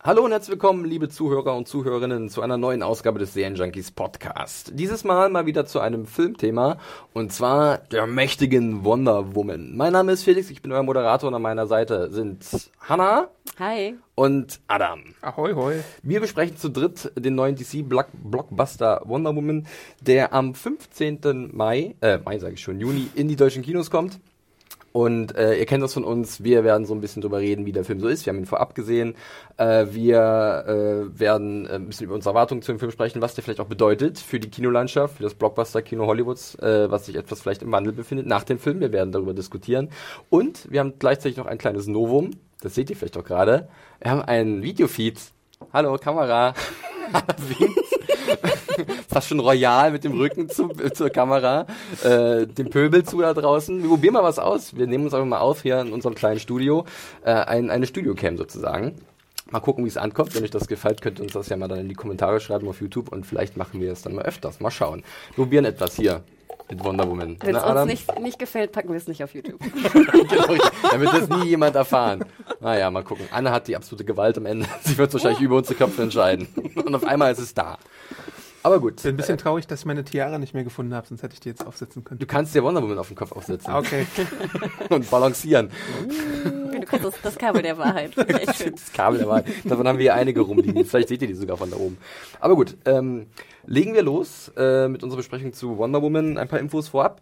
Hallo und herzlich willkommen, liebe Zuhörer und Zuhörerinnen, zu einer neuen Ausgabe des Serienjunkies Podcast. Dieses Mal mal wieder zu einem Filmthema und zwar der mächtigen Wonder Woman. Mein Name ist Felix, ich bin euer Moderator und an meiner Seite sind Hannah. Hi. Und Adam. Ahoi, hoi. Wir besprechen zu dritt den neuen DC-Blockbuster Wonder Woman, der am 15. Mai, äh, Mai sage ich schon, Juni in die deutschen Kinos kommt. Und äh, ihr kennt das von uns, wir werden so ein bisschen drüber reden, wie der Film so ist. Wir haben ihn vorab gesehen. Äh, wir äh, werden äh, ein bisschen über unsere Erwartungen zu dem Film sprechen, was der vielleicht auch bedeutet für die Kinolandschaft, für das Blockbuster-Kino Hollywoods, äh, was sich etwas vielleicht im Wandel befindet nach dem Film. Wir werden darüber diskutieren. Und wir haben gleichzeitig noch ein kleines Novum. Das seht ihr vielleicht auch gerade. Wir haben einen Videofeed. Hallo, Kamera. Fast schon royal mit dem Rücken zu, zur Kamera, äh, dem Pöbel zu da draußen. Wir probieren mal was aus. Wir nehmen uns einfach mal auf hier in unserem kleinen Studio, äh, ein, eine Studiocam sozusagen. Mal gucken, wie es ankommt. Wenn euch das gefällt, könnt ihr uns das ja mal dann in die Kommentare schreiben auf YouTube und vielleicht machen wir es dann mal öfters. Mal schauen. Wir probieren etwas hier mit Wonder Woman. Wenn es uns nicht, nicht gefällt, packen wir es nicht auf YouTube. genau, damit das nie jemand erfahren. Naja, mal gucken. Anne hat die absolute Gewalt am Ende. Sie wird wahrscheinlich über unsere Köpfe entscheiden. Und auf einmal ist es da. Aber gut. Ich bin ein bisschen traurig, dass ich meine Tiara nicht mehr gefunden habe, sonst hätte ich die jetzt aufsetzen können. Du kannst dir Wonder Woman auf den Kopf aufsetzen. Okay. Und balancieren. Du kannst das, das Kabel der Wahrheit. Das Kabel der Wahrheit. Davon haben wir einige rumliegen. Vielleicht seht ihr die sogar von da oben. Aber gut, ähm, legen wir los äh, mit unserer Besprechung zu Wonder Woman. Ein paar Infos vorab.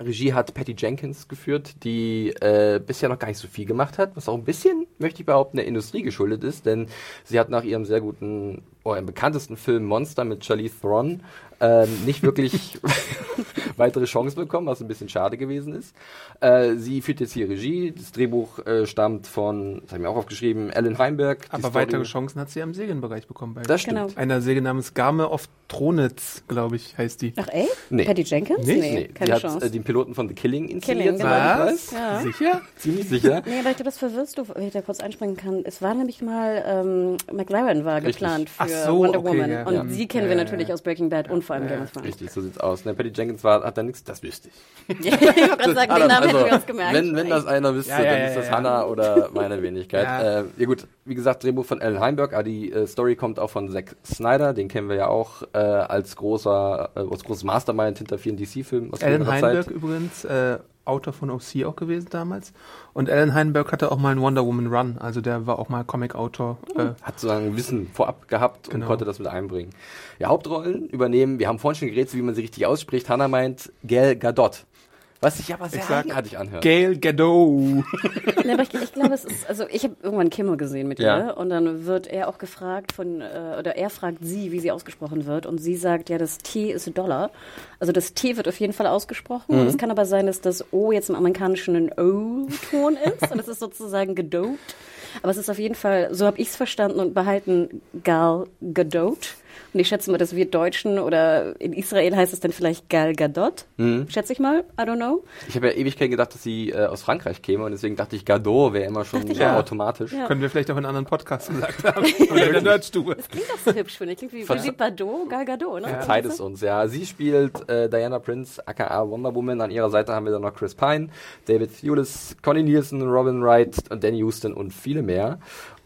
Regie hat Patty Jenkins geführt, die äh, bisher noch gar nicht so viel gemacht hat, was auch ein bisschen, möchte ich behaupten, der Industrie geschuldet ist, denn sie hat nach ihrem sehr guten, oder im bekanntesten Film Monster mit Charlize Theron ähm, nicht wirklich weitere Chancen bekommen, was ein bisschen schade gewesen ist. Äh, sie führt jetzt hier Regie, das Drehbuch äh, stammt von, das habe ich mir auch aufgeschrieben, Ellen Heimberg. Aber Story- weitere Chancen hat sie im Serienbereich bekommen. Bei Das stimmt. Genau. einer Serie namens Game of Thronitz, glaube ich, heißt die. Ach ey? Nee. Patty Jenkins? Nicht? Nee, Nee, keine die hat Chance. äh, den Piloten von The Killing inszeniert, Killing, genau. weiß. Ja. Sicher? Ziemlich sicher. Nee, aber ich glaube, das verwirrst du, wenn ich da kurz einspringen kann. Es war nämlich mal, ähm, McLaren war Richtig. geplant für Ach so, Wonder okay, Woman. ja. Und Ja. sie kennen Ja, wir natürlich ja. aus Breaking Bad und vor allem Game of Thrones. Richtig, so sieht's aus. Ne, Patty Jenkins war, hat da nichts, das wüsste ich. Ja, ich wollte gerade sagen, den Namen hätten wir uns gemerkt. Also, wenn, wenn das einer wüsste, Ja, ja, dann ja, ist das ja. Hannah oder meine Wenigkeit. Ja. Äh, ja gut, wie gesagt, Drehbuch von Alan Heimberg, aber die äh, Story kommt auch von Zack Snyder, den kennen wir ja auch äh, als großer, äh, als großes Mastermind hinter vielen DC-Filmen aus Alan Heinberg Zeit. übrigens, äh, Autor von OC auch gewesen damals. Und Alan Heinberg hatte auch mal einen Wonder Woman Run, also der war auch mal Comic-Autor. Äh, Hat sozusagen Wissen vorab gehabt und Genau. konnte das mit einbringen. Ja, Hauptrollen übernehmen, wir haben vorhin schon geredet, wie man sie richtig ausspricht. Hannah meint Gal Gadot. Was sich aber sehr Ich eigenartig anhört. Gail Gadot. Nee, aber ich, ich glaube, es ist, also ich habe irgendwann Kimmel gesehen mit Ja. ihr und dann wird er auch gefragt von, äh, oder er fragt sie, wie sie ausgesprochen wird und sie sagt, ja, das T ist Dollar. Also das T wird auf jeden Fall ausgesprochen. Es kann aber sein, dass das O jetzt im Amerikanischen ein O-Ton ist und es ist sozusagen gedopt. Aber es ist auf jeden Fall, so habe ich es verstanden und behalten Gal Gadot. Und ich schätze mal, dass wir Deutschen oder in Israel heißt es dann vielleicht Gal Gadot. Schätze ich mal, I don't know. Ich habe ja Ewigkeit gedacht, dass sie äh, aus Frankreich käme und deswegen dachte ich, Gadot wäre immer schon ja, automatisch. Ja. Können wir vielleicht auch in anderen Podcasts gesagt haben. Oder in der Nerdstube. Klingt auch so hübsch, finde ich. Klingt wie Brigitte Bardot, Gal Gadot, ne? Verzeiht es uns, ja. Sie spielt äh, Diana Prince, aka Wonder Woman. An ihrer Seite haben wir dann noch Chris Pine, David Thewlis, Connie Nielsen, Robin Wright Danny Houston und viele mehr.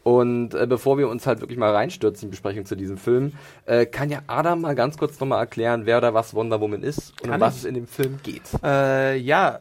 Und äh, bevor wir uns halt wirklich mal reinstürzen in die Besprechung zu diesem Film, äh, kann ja Adam mal ganz kurz nochmal erklären, wer oder was Wonder Woman ist und um was ich. es in dem Film geht. Äh, ja,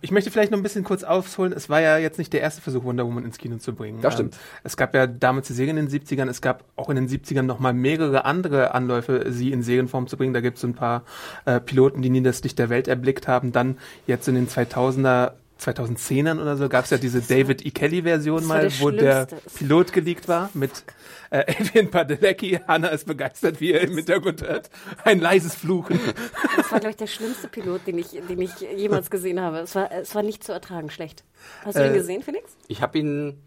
ich möchte vielleicht noch ein bisschen kurz ausholen. Es war ja jetzt nicht der erste Versuch, Wonder Woman ins Kino zu bringen. Das stimmt. Ähm, es gab ja damals die Serien in den 70ern. Es gab auch in den 70ern noch mal mehrere andere Anläufe, sie in Serienform zu bringen. Da gibt es ein paar äh, Piloten, die nie das Licht der Welt erblickt haben. Dann jetzt in den 2000er 2010ern oder so gab es ja diese David E. Kelly-Version mal, der wo der. Pilot geleakt war mit äh, Adrian Padalecki. Hanna ist begeistert, wie er im Hintergrund hört. Ein leises Fluchen. Das war, glaube ich, der schlimmste Pilot, den ich, den ich jemals gesehen habe. Es war, es war nicht zu ertragen schlecht. Hast du Äh, ihn gesehen, Felix? Ich habe ihn,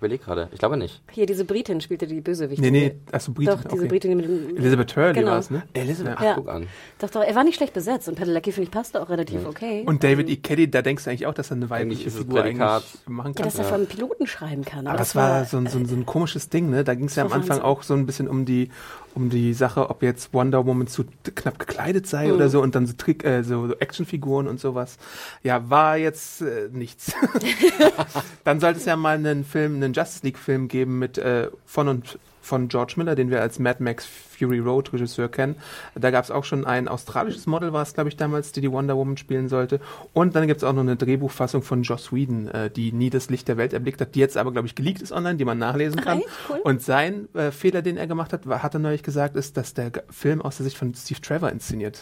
überlege gerade, ich glaube nicht. Hier, diese Britin spielte die Bösewichte. Nee, nee, achso, Britin. Doch, diese okay. Britin mit dem... Elizabeth Hurley Genau. war es, ne? Elizabeth, ach, Ja. guck an. Doch, doch, er war nicht schlecht besetzt und Padalecki, finde ich, passte auch relativ okay. Und David E. Kelly, da denkst du eigentlich auch, dass er eine weibliche ist es Figur Prädikat. eigentlich machen ja, kann. dass er von einem Piloten schreiben kann. Aber das es war so ein, so, ein, so ein komisches Ding, ne? Da ging es ja am Das Anfang Wahnsinn. auch so ein bisschen um die, um die Sache, ob jetzt Wonder Woman zu knapp gekleidet sei Mhm. oder so und dann so, Trick, äh, so, so Actionfiguren und sowas. Ja, war jetzt äh, nichts. dann sollte es ja mal einen Film, einen Justice League-Film geben mit äh, von und von George Miller, den wir als Mad Max Fury Road Regisseur kennen. Da gab es auch schon ein australisches Model, war es, glaube ich, damals, die die Wonder Woman spielen sollte. Und dann gibt es auch noch eine Drehbuchfassung von Joss Whedon, äh, die nie das Licht der Welt erblickt hat, die jetzt aber, glaube ich, geleakt ist online, die man nachlesen kann. Cool. Und sein äh, Fehler, den er gemacht hat, war, hat er neulich gesagt, ist, dass der Film aus der Sicht von Steve Trevor inszeniert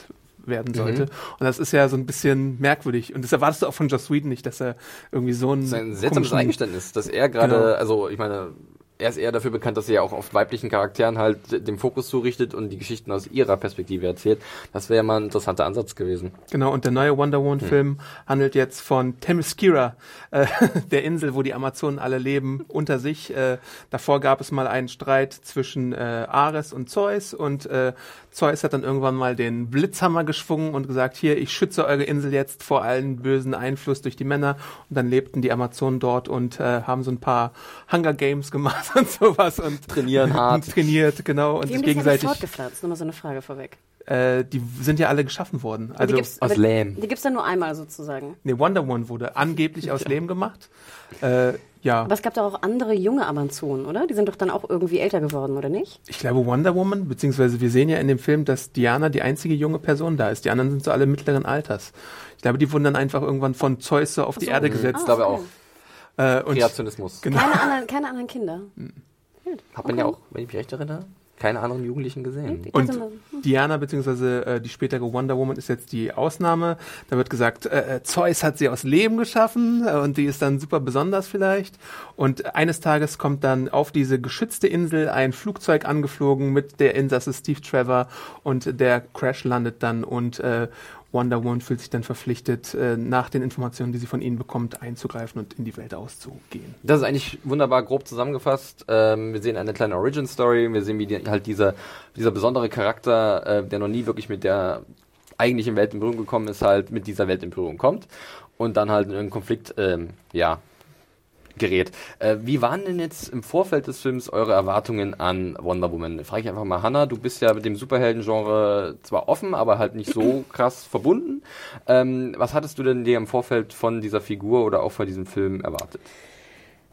werden sollte. Und das ist ja so ein bisschen merkwürdig. Und das erwartest du auch von Joss Whedon nicht, dass er irgendwie so ein Das ist ein seltsames Eingeständnis, dass er gerade, Genau. also ich meine, er ist eher dafür bekannt, dass er ja auch auf weiblichen Charakteren halt den Fokus zurichtet und die Geschichten aus ihrer Perspektive erzählt. Das wäre mal ein interessanter Ansatz gewesen. Genau, und der neue Wonder Woman-Film handelt jetzt von Themyscira, äh, der Insel, wo die Amazonen alle leben, unter sich. Äh, davor gab es mal einen Streit zwischen äh, Ares und Zeus und äh, Zeus hat dann irgendwann mal den Blitzhammer geschwungen und gesagt, hier, ich schütze eure Insel jetzt vor allen bösen Einfluss durch die Männer. Und dann lebten die Amazonen dort und äh, haben so ein paar Hunger Games gemacht und sowas und Trainieren hart. trainiert, genau, und Die die Gegenseitig gegenseitig. fortgepflanzt? Nochmal so eine Frage vorweg. Äh, die sind ja alle geschaffen worden. Also die gibt's, aus Lehm. Die gibt's dann nur einmal sozusagen. Nee, Wonder Woman wurde angeblich aus Lehm gemacht. Äh, ja, Aber es gab doch auch andere junge Amazonen, oder? Die sind doch dann auch irgendwie älter geworden, oder nicht? ich glaube Wonder Woman, beziehungsweise wir sehen ja in dem Film, dass Diana die einzige junge Person da ist. Die anderen sind so alle mittleren Alters. Ich glaube, die wurden dann einfach irgendwann von Zeus so auf die so. Erde Mhm. gesetzt. Ich glaube okay. auch. Äh, und Kreationismus. genau. Keine anderen, keine anderen Kinder. Hat man ja auch, wenn ich mich recht erinnere, keine anderen Jugendlichen gesehen. Ich Und mal, Diana beziehungsweise äh, die spätere Wonder Woman ist jetzt die Ausnahme. Da wird gesagt, äh, äh, Zeus hat sie aus Lehm geschaffen äh, und die ist dann super besonders vielleicht. Und eines Tages kommt dann auf diese geschützte Insel ein Flugzeug angeflogen mit der Insasse Steve Trevor und der Crash landet dann und äh, Wonder Woman fühlt sich dann verpflichtet, äh, nach den Informationen, die sie von ihnen bekommt, einzugreifen und in die Welt auszugehen. Das ist eigentlich wunderbar grob zusammengefasst. Ähm, wir sehen eine kleine Origin-Story, wir sehen, wie die, halt dieser, dieser besondere Charakter, äh, der noch nie wirklich mit der eigentlichen Welt in Berührung gekommen ist, halt mit dieser Welt in Berührung kommt und dann halt in einen Konflikt, ähm, ja, gerät. Äh, wie waren denn jetzt im Vorfeld des Films eure Erwartungen an Wonder Woman? Frage ich einfach mal Hannah, du bist ja mit dem Superhelden-Genre zwar offen, aber halt nicht so krass verbunden. Ähm, was hattest du denn dir im Vorfeld von dieser Figur oder auch von diesem Film erwartet?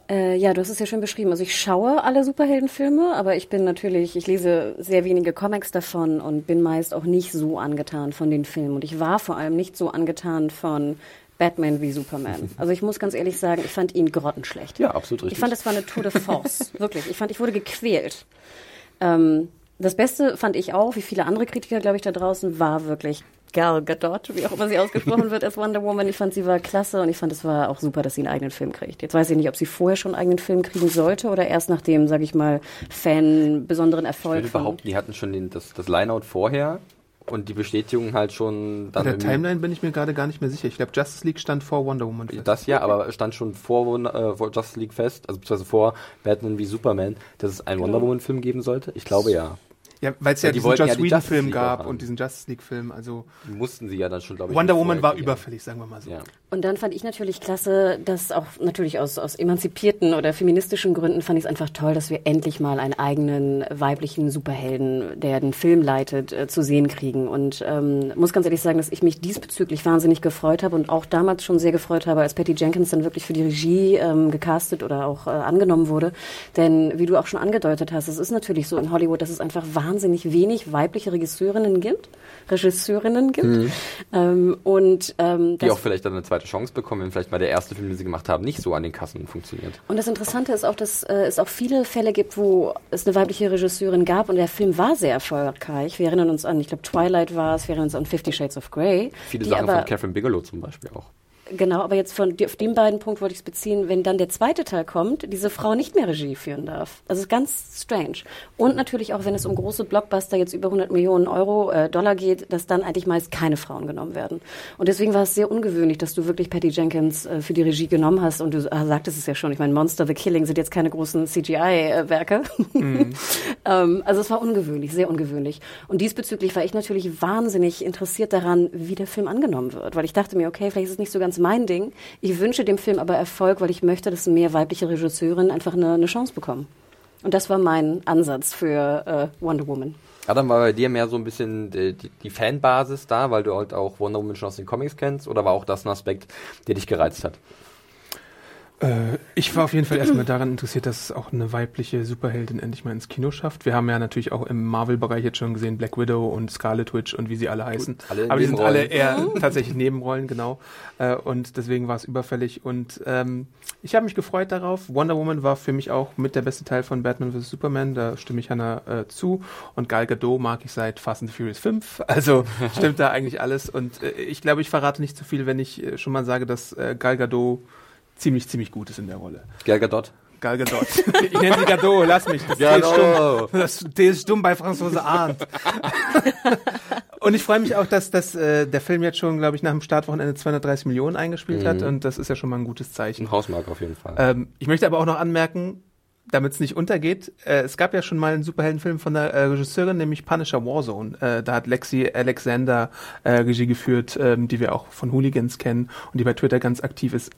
Äh, ja, du hast es ja schon beschrieben. Also ich schaue alle Superheldenfilme, aber ich bin natürlich, ich lese sehr wenige Comics davon und bin meist auch nicht so angetan von den Filmen. Und ich war vor allem nicht so angetan von Batman wie Superman. Also ich muss ganz ehrlich sagen, ich fand ihn grottenschlecht. Ja, absolut richtig. Ich fand, es war eine Tour de Force. Wirklich. Ich fand, ich wurde gequält. Ähm, das Beste fand ich auch, wie viele andere Kritiker, glaube ich, da draußen, war wirklich Gal Gadot, wie auch immer sie ausgesprochen wird als Wonder Woman. Ich fand, sie war klasse und ich fand, es war auch super, dass sie einen eigenen Film kriegt. Jetzt weiß ich nicht, ob sie vorher schon einen eigenen Film kriegen sollte oder erst nach dem, sage ich mal, Fan besonderen Ich Erfolg. würde von- behaupten, die hatten schon den, das, das Lineout vorher und die Bestätigung halt schon Bei dann der irgendwie- Timeline bin ich mir gerade gar nicht mehr sicher. Ich glaube, Justice League stand vor Wonder Woman. fest. Das ja, aber stand schon vor, Wonder- äh, vor Justice League fest, also beziehungsweise vor Batman wie Superman, dass es einen Wonder Woman Film geben sollte? Ich glaube ja. Ja, weil es Ja, ja die diesen Joss die Whedon Justice Film League gab haben. und diesen Justice League Film. Also Die mussten sie ja dann schon, glaube ich. Wonder Woman war überfällig, sagen wir mal so. Ja. Und dann fand ich natürlich klasse, dass auch natürlich aus, aus emanzipierten oder feministischen Gründen fand ich es einfach toll, dass wir endlich mal einen eigenen weiblichen Superhelden, der den Film leitet, äh, zu sehen kriegen. Und ähm, muss ganz ehrlich sagen, dass ich mich diesbezüglich wahnsinnig gefreut habe und auch damals schon sehr gefreut habe, als Patty Jenkins dann wirklich für die Regie ähm, gecastet oder auch äh, angenommen wurde. Denn wie du auch schon angedeutet hast, es ist natürlich so in Hollywood, dass es einfach wahnsinnig wenig weibliche Regisseurinnen gibt, Regisseurinnen gibt. Ähm, und ähm, Die auch vielleicht dann eine zweite Chance bekommen, wenn vielleicht mal der erste Film, den sie gemacht haben, nicht so an den Kassen funktioniert. Und das Interessante ist auch, dass äh, es auch viele Fälle gibt, wo es eine weibliche Regisseurin gab und der Film war sehr erfolgreich. Wir erinnern uns an, ich glaube Twilight war es, wir erinnern uns an Fifty Shades of Grey. Viele die Sachen aber, von Catherine Bigelow zum Beispiel auch. Genau, aber jetzt von auf den beiden Punkt wollte ich es beziehen, wenn dann der zweite Teil kommt, diese Frau nicht mehr Regie führen darf. Also es ist ganz strange. Und natürlich auch, wenn es um große Blockbuster jetzt über 100 Millionen Euro, äh, Dollar geht, dass dann eigentlich meist keine Frauen genommen werden. Und deswegen war es sehr ungewöhnlich, dass du wirklich Patty Jenkins äh, für die Regie genommen hast. Und du äh, sagtest es ja schon, ich meine, Monster the Killing sind jetzt keine großen CGI-Werke. Mhm. ähm, also es war ungewöhnlich, sehr ungewöhnlich. Und diesbezüglich war ich natürlich wahnsinnig interessiert daran, wie der Film angenommen wird. Weil ich dachte mir, okay, vielleicht ist es nicht so ganz ganz mein Ding. Ich wünsche dem Film aber Erfolg, weil ich möchte, dass mehr weibliche Regisseurinnen einfach eine, eine Chance bekommen. Und das war mein Ansatz für äh, Wonder Woman. Adam, war bei dir mehr so ein bisschen die, die, Fanbasis da, weil du halt auch Wonder Woman schon aus den Comics kennst? Oder war auch das ein Aspekt, der dich gereizt hat? Äh, ich war auf jeden Fall erstmal daran interessiert, dass es auch eine weibliche Superheldin endlich mal ins Kino schafft. Wir haben ja natürlich auch im Marvel-Bereich jetzt schon gesehen, Black Widow und Scarlet Witch und wie sie alle heißen. Alle Aber die sind alle eher tatsächlich Nebenrollen, genau. Äh, und deswegen war es überfällig. Und ähm, ich habe mich gefreut darauf. Wonder Woman war für mich auch mit der beste Teil von Batman vs. Superman. Da stimme ich Hannah äh, zu. Und Gal Gadot mag ich seit Fast and Furious 5. Also stimmt da eigentlich alles. Und äh, ich glaube, ich verrate nicht zu viel, wenn ich schon mal sage, dass äh, Gal Gadot ziemlich, ziemlich gut ist in der Rolle. Gal Gadot. Gal Gadot. Ich nenne sie Gadot, lass mich. Das Gadot. ist stumm. Das ist dumm bei Franzose Arndt. und ich freue mich auch, dass, dass äh, der Film jetzt schon, glaube ich, nach dem Startwochenende 230 Millionen eingespielt mhm. hat und das ist ja schon mal ein gutes Zeichen. Ein Hausmark auf jeden Fall. Ähm, ich möchte aber auch noch anmerken, damit es nicht untergeht, äh, es gab ja schon mal einen Superheldenfilm von der äh, Regisseurin, nämlich Punisher Warzone. Äh, da hat Lexi Alexander äh, Regie geführt, ähm, die wir auch von Hooligans kennen und die bei Twitter ganz aktiv ist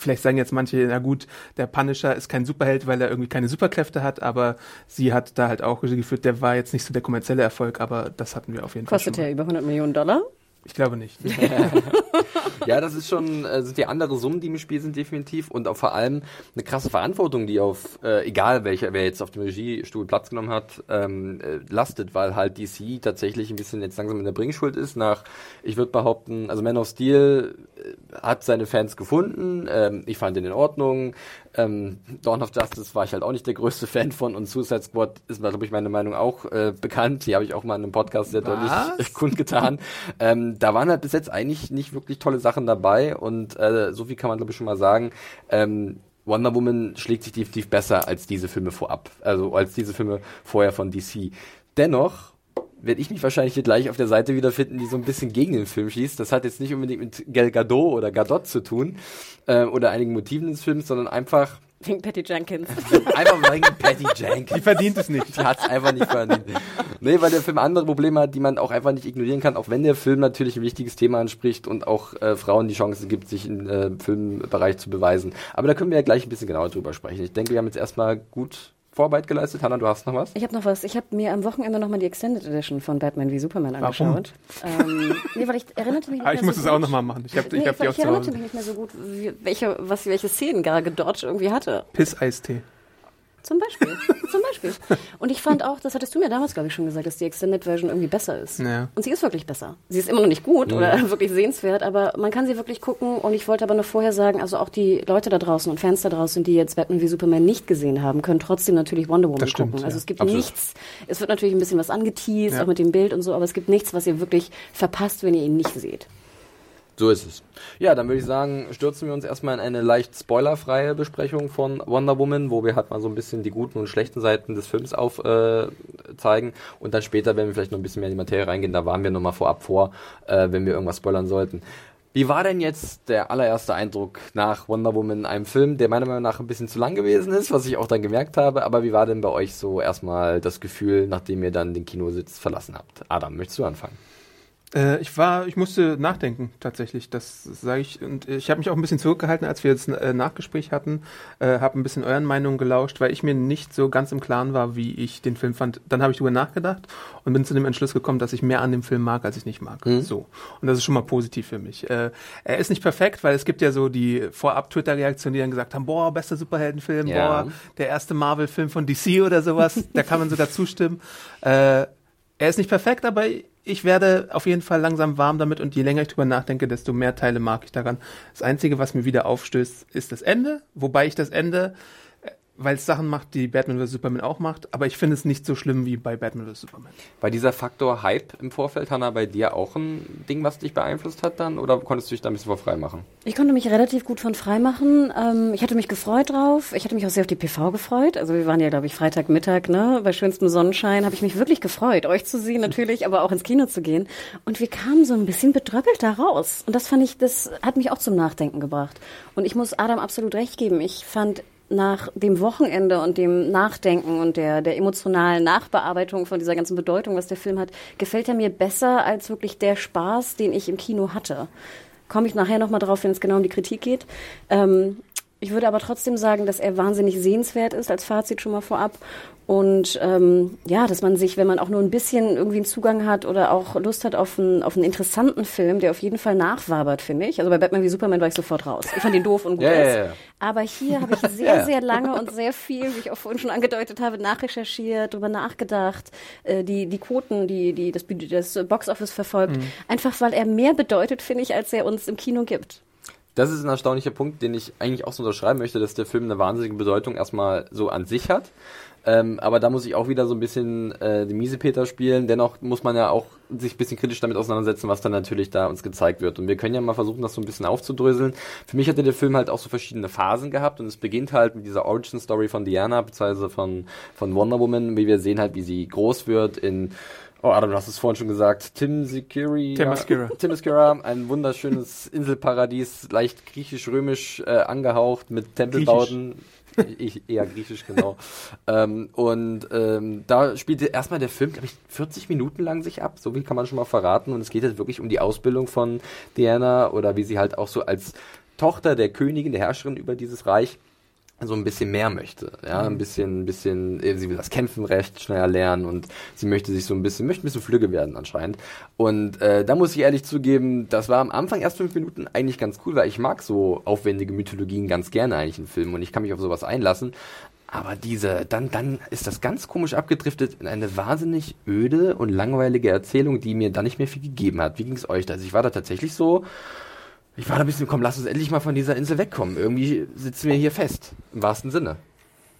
vielleicht sagen jetzt manche, na gut, der Punisher ist kein Superheld, weil er irgendwie keine Superkräfte hat, aber sie hat da halt auch Regie geführt. Der war jetzt nicht so der kommerzielle Erfolg, aber das hatten wir auf jeden Kostet Fall. Kostet der über 100 Millionen Dollar? Ich glaube nicht. ja, das ist schon, äh, sind die andere Summen, die im Spiel sind, definitiv. Und auch vor allem eine krasse Verantwortung, die auf, äh, egal welcher, wer jetzt auf dem Regiestuhl Platz genommen hat, ähm, äh, lastet, weil halt DC tatsächlich ein bisschen jetzt langsam in der Bringschuld ist. Nach, ich würde behaupten, also Man of Steel äh, hat seine Fans gefunden. Ähm, ich fand ihn in Ordnung. Ähm, Dawn of Justice war ich halt auch nicht der größte Fan von und Suicide Squad ist, glaube ich, meine Meinung auch äh, bekannt. Die habe ich auch mal in einem Podcast sehr deutlich kundgetan. ähm, da waren halt bis jetzt eigentlich nicht wirklich tolle Sachen dabei und äh, so viel kann man, glaube ich, schon mal sagen. Ähm, Wonder Woman schlägt sich definitiv besser als diese Filme vorab, also als diese Filme vorher von DC. Dennoch werde ich mich wahrscheinlich hier gleich auf der Seite wiederfinden, die so ein bisschen gegen den Film schießt. Das hat jetzt nicht unbedingt mit Gal Gadot oder Gadot zu tun äh, oder einigen Motiven des Films, sondern einfach Wegen Patty Jenkins. einfach wegen Patty Jenkins. Die verdient es nicht. Die hat es einfach nicht verdient. Nee, weil der Film andere Probleme hat, die man auch einfach nicht ignorieren kann, auch wenn der Film natürlich ein wichtiges Thema anspricht und auch äh, Frauen die Chance gibt, sich im äh, Filmbereich zu beweisen. Aber da können wir ja gleich ein bisschen genauer drüber sprechen. Ich denke, wir haben jetzt erstmal gut Vorarbeit geleistet. Hanna, du hast noch was? Ich habe noch was. Ich habe mir am Wochenende nochmal die Extended Edition von Batman wie Superman angeschaut. Ähm, nee, weil ich erinnerte mich nicht ah, Ich muss es auch nochmal machen. Ich, hab, nee, ich, hab auch ich erinnerte mich nicht mehr so gut, wie, welche, was, welche Szenen Gal Gadot irgendwie hatte. Piss-Eistee. Zum Beispiel. Zum Beispiel. Und ich fand auch, das hattest du mir damals, glaube ich, schon gesagt, dass die Extended Version irgendwie besser ist. Ja. Und sie ist wirklich besser. Sie ist immer noch nicht gut mhm. oder wirklich sehenswert, aber man kann sie wirklich gucken. Und ich wollte aber noch vorher sagen, also auch die Leute da draußen und Fans da draußen, die jetzt Batman wie Superman nicht gesehen haben, können trotzdem natürlich Wonder Woman das gucken. Stimmt, also es gibt Absolut. nichts, es wird natürlich ein bisschen was angeteased, ja. auch mit dem Bild und so, aber es gibt nichts, was ihr wirklich verpasst, wenn ihr ihn nicht seht. So ist es. Ja, dann würde ich sagen, stürzen wir uns erstmal in eine leicht spoilerfreie Besprechung von Wonder Woman, wo wir halt mal so ein bisschen die guten und schlechten Seiten des Films aufzeigen. Äh, und dann später, wenn wir vielleicht noch ein bisschen mehr in die Materie reingehen, da waren wir nochmal vorab vor, äh, wenn wir irgendwas spoilern sollten. Wie war denn jetzt der allererste Eindruck nach Wonder Woman, einem Film, der meiner Meinung nach ein bisschen zu lang gewesen ist, was ich auch dann gemerkt habe, aber wie war denn bei euch so erstmal das Gefühl, nachdem ihr dann den Kinositz verlassen habt? Adam, möchtest du anfangen? Äh, ich war, ich musste nachdenken tatsächlich. Das sage ich und ich habe mich auch ein bisschen zurückgehalten, als wir jetzt ein äh, Nachgespräch hatten, äh, habe ein bisschen euren Meinungen gelauscht, weil ich mir nicht so ganz im Klaren war, wie ich den Film fand. Dann habe ich darüber nachgedacht und bin zu dem Entschluss gekommen, dass ich mehr an dem Film mag, als ich nicht mag. Mhm. So und das ist schon mal positiv für mich. Äh, er ist nicht perfekt, weil es gibt ja so die vorab Twitter-Reaktionen, die dann gesagt haben, boah, bester Superheldenfilm, ja. boah, der erste Marvel-Film von DC oder sowas. da kann man sogar zustimmen. Äh, er ist nicht perfekt, aber ich werde auf jeden Fall langsam warm damit und je länger ich drüber nachdenke, desto mehr Teile mag ich daran. Das Einzige, was mir wieder aufstößt, ist das Ende, wobei ich das Ende weil es Sachen macht, die Batman vs. Superman auch macht, aber ich finde es nicht so schlimm wie bei Batman vs. Superman. War dieser Faktor Hype im Vorfeld, Hanna, bei dir auch ein Ding, was dich beeinflusst hat dann? Oder konntest du dich da ein bisschen vor frei machen? Ich konnte mich relativ gut von frei machen. Ähm, ich hatte mich gefreut drauf. Ich hatte mich auch sehr auf die PV gefreut. Also wir waren ja, glaube ich, Freitagmittag, ne, bei schönstem Sonnenschein, habe ich mich wirklich gefreut, euch zu sehen natürlich, aber auch ins Kino zu gehen. Und wir kamen so ein bisschen bedröppelt da raus. Und das fand ich, das hat mich auch zum Nachdenken gebracht. Und ich muss Adam absolut recht geben. Ich fand nach dem Wochenende und dem Nachdenken und der, der emotionalen Nachbearbeitung von dieser ganzen Bedeutung, was der Film hat, gefällt er mir besser als wirklich der Spaß, den ich im Kino hatte. Komme ich nachher nochmal drauf, wenn es genau um die Kritik geht. Ähm, ich würde aber trotzdem sagen, dass er wahnsinnig sehenswert ist, als Fazit schon mal vorab. Und ähm, ja, dass man sich, wenn man auch nur ein bisschen irgendwie einen Zugang hat oder auch Lust hat auf einen, auf einen interessanten Film, der auf jeden Fall nachwabert, finde ich. Also bei Batman wie Superman war ich sofort raus. Ich fand ihn doof und gut. Ja, ja, ja. Aber hier habe ich sehr, sehr lange und sehr viel, wie ich auch vorhin schon angedeutet habe, nachrecherchiert, drüber nachgedacht, äh, die, die Quoten, die, die, das, das Boxoffice verfolgt. Mhm. Einfach weil er mehr bedeutet, finde ich, als er uns im Kino gibt. Das ist ein erstaunlicher Punkt, den ich eigentlich auch so unterschreiben möchte, dass der Film eine wahnsinnige Bedeutung erstmal so an sich hat. Ähm, aber da muss ich auch wieder so ein bisschen äh, die Miesepeter spielen. Dennoch muss man ja auch sich ein bisschen kritisch damit auseinandersetzen, was dann natürlich da uns gezeigt wird. Und wir können ja mal versuchen, das so ein bisschen aufzudröseln. Für mich hatte der Film halt auch so verschiedene Phasen gehabt und es beginnt halt mit dieser Origin-Story von Diana, beziehungsweise von, von Wonder Woman, wie wir sehen halt, wie sie groß wird in Oh, Adam, du hast es vorhin schon gesagt. Tim Sikiri. Themyscira, ein wunderschönes Inselparadies, leicht griechisch-römisch äh, angehaucht mit Tempelbauten. Ich, eher griechisch, genau. ähm, und ähm, da spielte erstmal der Film, glaube ich, 40 Minuten lang sich ab. So viel kann man schon mal verraten. Und es geht jetzt wirklich um die Ausbildung von Diana oder wie sie halt auch so als Tochter der Königin, der Herrscherin über dieses Reich so ein bisschen mehr möchte, ja, ein bisschen, ein bisschen, äh, sie will das Kämpfen recht schneller lernen und sie möchte sich so ein bisschen, möchte ein bisschen flügge werden anscheinend. Und äh, da muss ich ehrlich zugeben, das war am Anfang erst fünf Minuten eigentlich ganz cool, weil ich mag so aufwendige Mythologien ganz gerne eigentlich in Filmen und ich kann mich auf sowas einlassen. Aber diese, dann, dann ist das ganz komisch abgedriftet in eine wahnsinnig öde und langweilige Erzählung, die mir dann nicht mehr viel gegeben hat. Wie ging es euch da? Also ich war da tatsächlich so, ich war da ein bisschen, komm, lass uns endlich mal von dieser Insel wegkommen. Irgendwie sitzen wir hier fest, im wahrsten Sinne.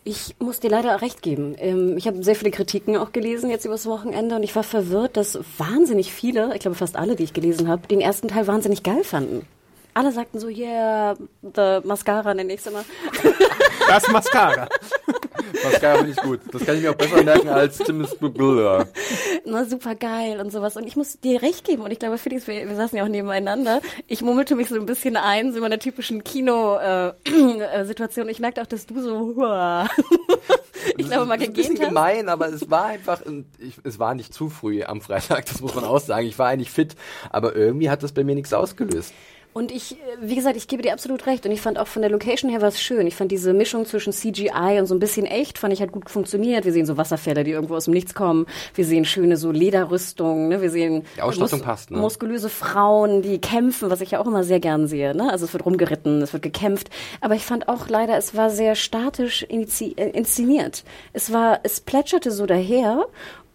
Ich muss dir leider recht geben. Ähm, Ich habe sehr viele Kritiken auch gelesen jetzt übers Wochenende und ich war verwirrt, dass wahnsinnig viele, ich glaube fast alle, die ich gelesen habe, den ersten Teil wahnsinnig geil fanden. Alle sagten so, yeah, the Mascara nenne ich es immer. Das Mascara. Mascara finde ich gut. Das kann ich mir auch besser merken als Timmys Bubble. Na, super geil und sowas. Und ich muss dir recht geben. Und ich glaube, Felix, wir, wir saßen ja auch nebeneinander. Ich murmelte mich so ein bisschen ein, so in meiner typischen Kino-Situation. ich merkte auch, dass du so, huah. ich glaube, mal das ist ein bisschen hast. gemein, aber es war einfach, ich, es war nicht zu früh am Freitag, das muss man auch sagen. Ich war eigentlich fit, aber irgendwie hat das bei mir nichts ausgelöst. Und ich, äh, wie gesagt, ich gebe dir absolut recht. Und ich fand auch von der Location her was schön. Ich fand diese Mischung zwischen CGI und so ein bisschen echt, fand ich hat gut funktioniert. Wir sehen so Wasserfälle, die irgendwo aus dem Nichts kommen. Wir sehen schöne so Lederrüstungen. Ne? Wir sehen Die Ausstattung passt, ne? muskulöse Frauen, die kämpfen, was ich ja auch immer sehr gern sehe. Ne? Also es wird rumgeritten, es wird gekämpft. Aber ich fand auch leider, es war sehr statisch äh, inszeniert. Es war, es plätscherte so daher.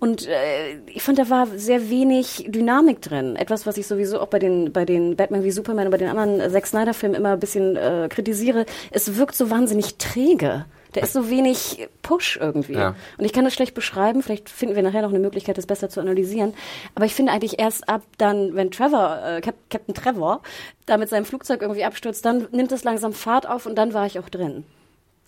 Und äh, ich fand, da war sehr wenig Dynamik drin. Etwas, was ich sowieso auch bei den, bei den Batman wie Superman und bei den anderen äh, Zack Snyder-Filmen immer ein bisschen äh, kritisiere. Es wirkt so wahnsinnig träge. Da ist so wenig Push irgendwie. Ja. Und ich kann das schlecht beschreiben. Vielleicht finden wir nachher noch eine Möglichkeit, das besser zu analysieren. Aber ich finde eigentlich erst ab dann, wenn Trevor, äh, Cap Captain Trevor, da mit seinem Flugzeug irgendwie abstürzt, dann nimmt es langsam Fahrt auf und dann war ich auch drin.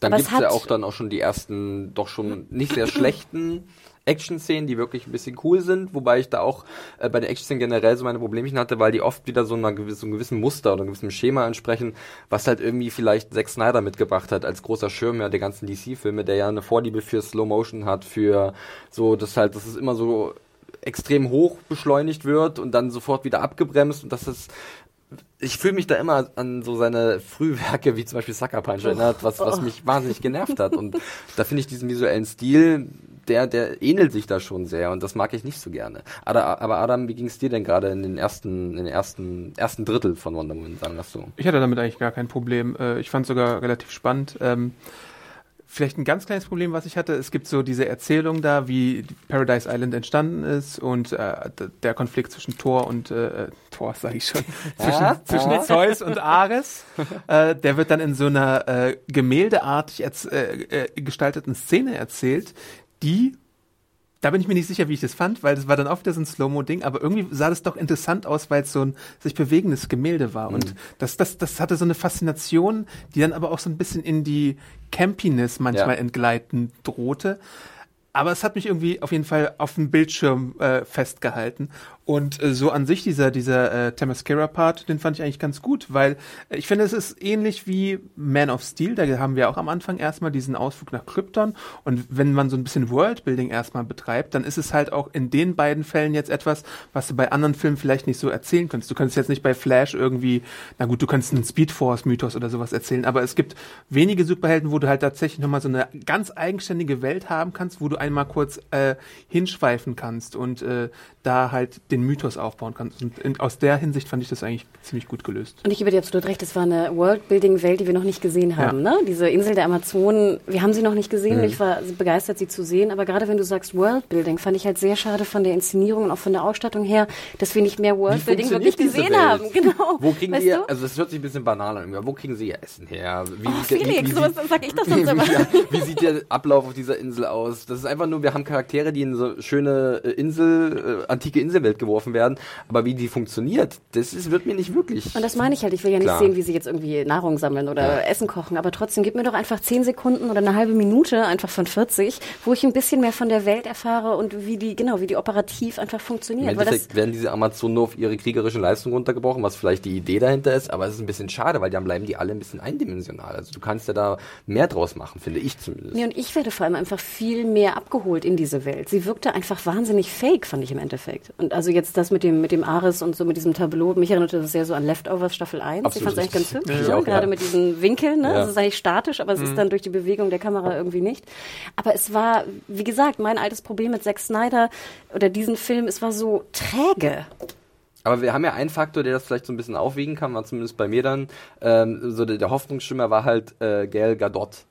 Dann Aber es ja auch dann auch schon die ersten, doch schon nicht sehr schlechten Action-Szenen, die wirklich ein bisschen cool sind, wobei ich da auch äh, bei den Action-Szenen generell so meine Problemchen hatte, weil die oft wieder so, einer gewissen, so einem gewissen Muster oder einem gewissen Schema entsprechen, was halt irgendwie vielleicht Zack Snyder mitgebracht hat als großer Schirmherr der ganzen DC-Filme, der ja eine Vorliebe für Slow Motion hat, für so, das halt, dass es immer so extrem hoch beschleunigt wird und dann sofort wieder abgebremst und dass es ich fühle mich da immer an so seine Frühwerke, wie zum Beispiel Sucker Punch erinnert, was, was mich wahnsinnig genervt hat. Und da finde ich diesen visuellen Stil, der, der ähnelt sich da schon sehr und das mag ich nicht so gerne. Aber, aber Adam, wie ging es dir denn gerade in den ersten, in den ersten, ersten Drittel von Wonder Woman, sagen wir so? Ich hatte damit eigentlich gar kein Problem. Äh, Ich fand es sogar relativ spannend. Ähm, vielleicht ein ganz kleines Problem, was ich hatte. Es gibt so diese Erzählung da, wie Paradise Island entstanden ist und äh, der Konflikt zwischen Thor und äh, Thor, sage ich schon, zwischen, Ja, zwischen ja. Zeus und Ares. äh, der wird dann in so einer äh, gemäldeartig äh, äh, gestalteten Szene erzählt, die da bin ich mir nicht sicher, wie ich das fand, weil das war dann oft so ein Slow-Mo-Ding, aber irgendwie sah das doch interessant aus, weil es so ein sich bewegendes Gemälde war. Und das, das, das hatte so eine Faszination, die dann aber auch so ein bisschen in die Campiness manchmal Ja. entgleiten drohte. Aber es hat mich irgendwie auf jeden Fall auf dem Bildschirm äh, festgehalten. Und äh, so an sich dieser, dieser äh, Themyscira-Part, den fand ich eigentlich ganz gut, weil äh, ich finde, es ist ähnlich wie Man of Steel. Da haben wir auch am Anfang erstmal diesen Ausflug nach Krypton. Und wenn man so ein bisschen Worldbuilding erstmal betreibt, dann ist es halt auch in den beiden Fällen jetzt etwas, was du bei anderen Filmen vielleicht nicht so erzählen könntest. Du könntest jetzt nicht bei Flash irgendwie, na gut, du könntest einen Speedforce-Mythos oder sowas erzählen, aber es gibt wenige Superhelden, wo du halt tatsächlich nochmal so eine ganz eigenständige Welt haben kannst, wo du einmal kurz äh, hinschweifen kannst und äh, da halt den Mythos aufbauen kannst. Und in, aus der Hinsicht fand ich das eigentlich ziemlich gut gelöst. Und ich gebe dir absolut recht, es war eine Worldbuilding-Welt, die wir noch nicht gesehen haben. Ne? Diese Insel der Amazonen, wir haben sie noch nicht gesehen. Ich war begeistert, sie zu sehen. Aber gerade wenn du sagst Worldbuilding, fand ich halt sehr schade von der Inszenierung und auch von der Ausstattung her, dass wir nicht mehr Worldbuilding wirklich gesehen Welt? haben. Genau. Wo kriegen weißt sie, du? also das hört sich ein bisschen banal an, wo kriegen sie ihr Essen her? Wie Oh, sieht der- wie- Felix, wie sowas sag ich doch sonst immer. wie, wie sieht der Ablauf auf dieser Insel aus? Das ist einfach nur, wir haben Charaktere, die in so schöne äh, Insel, äh, antike Inselwelt geworfen werden, aber wie die funktioniert, das ist, wird mir nicht wirklich. Und das meine ich halt. Ich will ja nicht Klar. sehen, wie sie jetzt irgendwie Nahrung sammeln oder Ja. Essen kochen. Aber trotzdem, gib mir doch einfach zehn Sekunden oder eine halbe Minute, einfach von 40, wo ich ein bisschen mehr von der Welt erfahre und wie die, genau, wie die operativ einfach Im funktioniert. Das, Endeffekt werden diese Amazonen nur auf ihre kriegerische Leistung runtergebrochen, was vielleicht die Idee dahinter ist, aber es ist ein bisschen schade, weil dann bleiben die alle ein bisschen eindimensional. Also du kannst ja da mehr draus machen, finde ich zumindest. Nee, und ich werde vor allem einfach viel mehr abgeholt in diese Welt. Sie wirkte einfach wahnsinnig fake, fand ich im Endeffekt. Und also jetzt das mit dem, mit dem Ares und so mit diesem Tableau, mich erinnerte das sehr so an Leftovers Staffel 1. Absolut ich fand es eigentlich ganz hübsch, Ich ne? auch, gerade ja. mit diesen Winkeln. Ne? Ja. Also es ist eigentlich statisch, aber es ist dann durch die Bewegung der Kamera irgendwie nicht. Aber es war, wie gesagt, mein altes Problem mit Zack Snyder oder diesen Film, es war so träge. Aber wir haben ja einen Faktor, der das vielleicht so ein bisschen aufwiegen kann, war zumindest bei mir dann. Ähm, so der, der Hoffnungsschimmer war halt äh, Gail Gadot.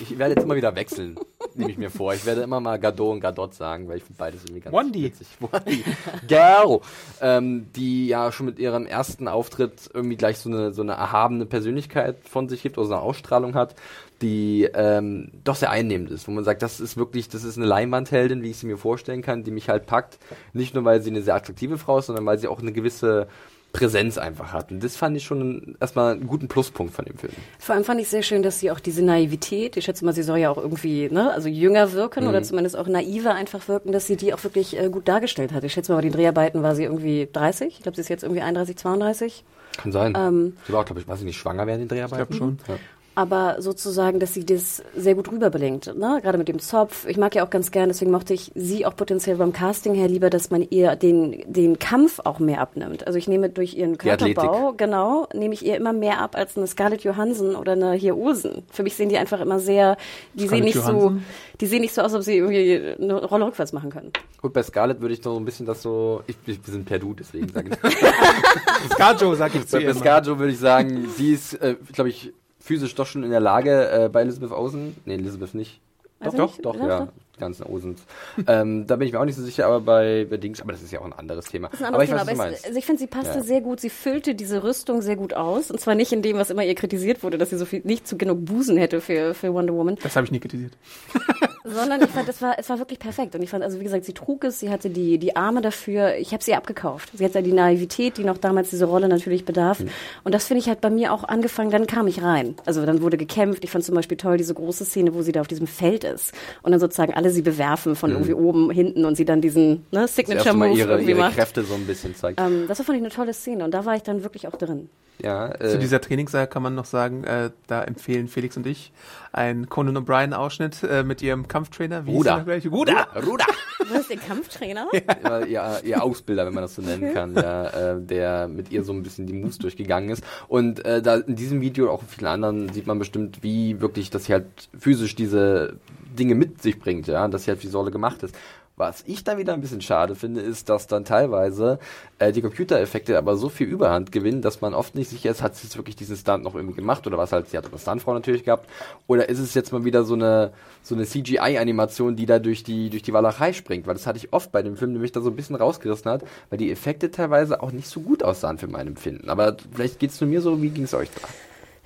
Ich werde jetzt immer wieder wechseln, nehme ich mir vor. Ich werde immer mal Gadot und Gadot sagen, weil ich finde beides irgendwie ganz Wondi. witzig. Wondi. Gail, ähm, die ja schon mit ihrem ersten Auftritt irgendwie gleich so eine, so eine erhabene Persönlichkeit von sich gibt, oder so eine Ausstrahlung hat, die ähm, doch sehr einnehmend ist, wo man sagt, das ist wirklich, das ist eine Leinwandheldin, wie ich sie mir vorstellen kann, die mich halt packt. Nicht nur, weil sie eine sehr attraktive Frau ist, sondern weil sie auch eine gewisse Präsenz einfach hat. Und das fand ich schon erstmal einen guten Pluspunkt von dem Film. Vor allem fand ich sehr schön, dass sie auch diese Naivität, ich schätze mal, sie soll ja auch irgendwie, ne, also jünger wirken Mhm. oder zumindest auch naiver einfach wirken, dass sie die auch wirklich äh, gut dargestellt hat. Ich schätze mal, bei den Dreharbeiten war sie irgendwie 30. Ich glaube, sie ist jetzt irgendwie 31, 32. Kann sein. Ähm, sie war auch, glaube ich, weiß ich nicht, schwanger während den Dreharbeiten? Ich glaub schon. Ja. Aber sozusagen, dass sie das sehr gut rüberbringt, ne? Gerade mit dem Zopf. Ich mag ja auch ganz gern, deswegen mochte ich sie auch potenziell beim Casting her lieber, dass man ihr den, den Kampf auch mehr abnimmt. Also ich nehme durch ihren. Körperbau, genau, nehme ich ihr immer mehr ab als eine Scarlett Johansson oder eine hier Olsen. Für mich sehen die einfach immer sehr, die sehen Scarlett nicht Johansson? so, die sehen nicht so aus, als ob sie irgendwie eine Rolle rückwärts machen können. Gut, bei Scarlett würde ich noch so ein bisschen das so, ich, ich, wir sind per Du, deswegen sage ich. Scarjo, sag ich zu bei. Pescajo würde ich sagen, sie ist, äh, glaube ich, physisch doch schon in der Lage, äh, bei Elizabeth Olsen, nee, Elizabeth nicht. Doch, ich doch, nicht. doch, Ja, ja, doch. Ganzen Osens. ähm, da bin ich mir auch nicht so sicher, aber bei, bei Dings, aber das ist ja auch ein anderes Thema. Das ist ein aber anderes ich weiß, Thema, was du aber meinst. es, also ich finde, sie passte Ja. sehr gut. Sie füllte diese Rüstung sehr gut aus. Und zwar nicht in dem, was immer ihr kritisiert wurde, dass sie so viel nicht zu genug Busen hätte für, für Wonder Woman. Das habe ich nie kritisiert. Sondern ich fand, es war, es war wirklich perfekt. Und ich fand, also wie gesagt, sie trug es, sie hatte die, die Arme dafür. Ich habe sie abgekauft. Sie hatte die Naivität, die noch damals diese Rolle natürlich bedarf. Und das finde ich halt bei mir auch angefangen, dann kam ich rein. Also dann wurde gekämpft. Ich fand zum Beispiel toll diese große Szene, wo sie da auf diesem Feld ist. Und dann sozusagen alle sie bewerfen von irgendwie oben, hinten und sie dann diesen ne, Das erste Signature Mal Move ihre, ihre macht. Kräfte so ein bisschen zeigt. Ähm, das war, fand ich, eine tolle Szene. Und da war ich dann wirklich auch drin. ja, Zu äh, dieser Trainingssaal kann man noch sagen, äh, da empfehlen Felix und ich einen Conan O'Brien-Ausschnitt äh, mit ihrem Kampftrainer. Wie Ruder. er gleich? Ruder! Ruder! Du bist der Kampftrainer? Ihr, ihr, ihr Ausbilder, wenn man das so nennen kann, ja, äh, der mit ihr so ein bisschen die Moves durchgegangen ist. Und äh, da in diesem Video, auch in vielen anderen, sieht man bestimmt, wie wirklich, dass sie halt physisch diese Dinge mit sich bringt, ja, dass sie halt wie Säule gemacht ist. Was ich dann wieder ein bisschen schade finde, ist, dass dann teilweise äh, die Computereffekte aber so viel Überhand gewinnen, dass man oft nicht sicher ist, hat sie jetzt wirklich diesen Stunt noch irgendwie gemacht oder was halt, sie hat eine Stuntfrau natürlich gehabt, oder ist es jetzt mal wieder so eine so eine CGI-Animation, die da durch die durch die Walachei springt, weil das hatte ich oft bei dem Film, der mich da so ein bisschen rausgerissen hat, weil die Effekte teilweise auch nicht so gut aussahen für mein Empfinden. Aber vielleicht geht's nur mir so, wie ging's euch da?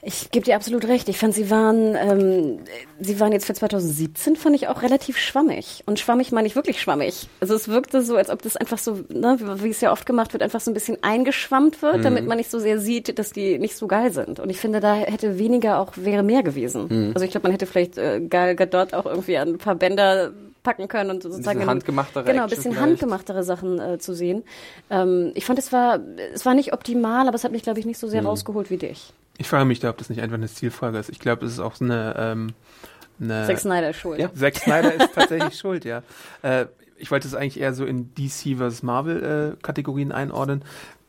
Ich gebe dir absolut recht. Ich fand, sie waren, ähm, sie waren jetzt für 2017, fand ich auch relativ schwammig. Und schwammig meine ich wirklich schwammig. Also es wirkte so, als ob das einfach so, ne, wie es ja oft gemacht wird, einfach so ein bisschen eingeschwammt wird, mhm. damit man nicht so sehr sieht, dass die nicht so geil sind. Und ich finde, da hätte weniger auch, wäre mehr gewesen. Mhm. Also ich glaube, man hätte vielleicht äh, Gal Gadot auch irgendwie an ein paar Bänder packen können und sozusagen handgemachtere genau ein bisschen handgemachtere Sachen äh, zu sehen. Ähm, ich fand es war es war nicht optimal, aber es hat mich glaube ich nicht so sehr mhm. rausgeholt wie dich. Ich frage mich da, ob das nicht einfach eine Stilfrage ist. Ich glaube, es ist auch eine, ähm, eine Zack Snyder ist schuld. Ja. Zack Snyder ist tatsächlich schuld, ja. Äh, ich wollte es eigentlich eher so in DC vs. Marvel äh, Kategorien einordnen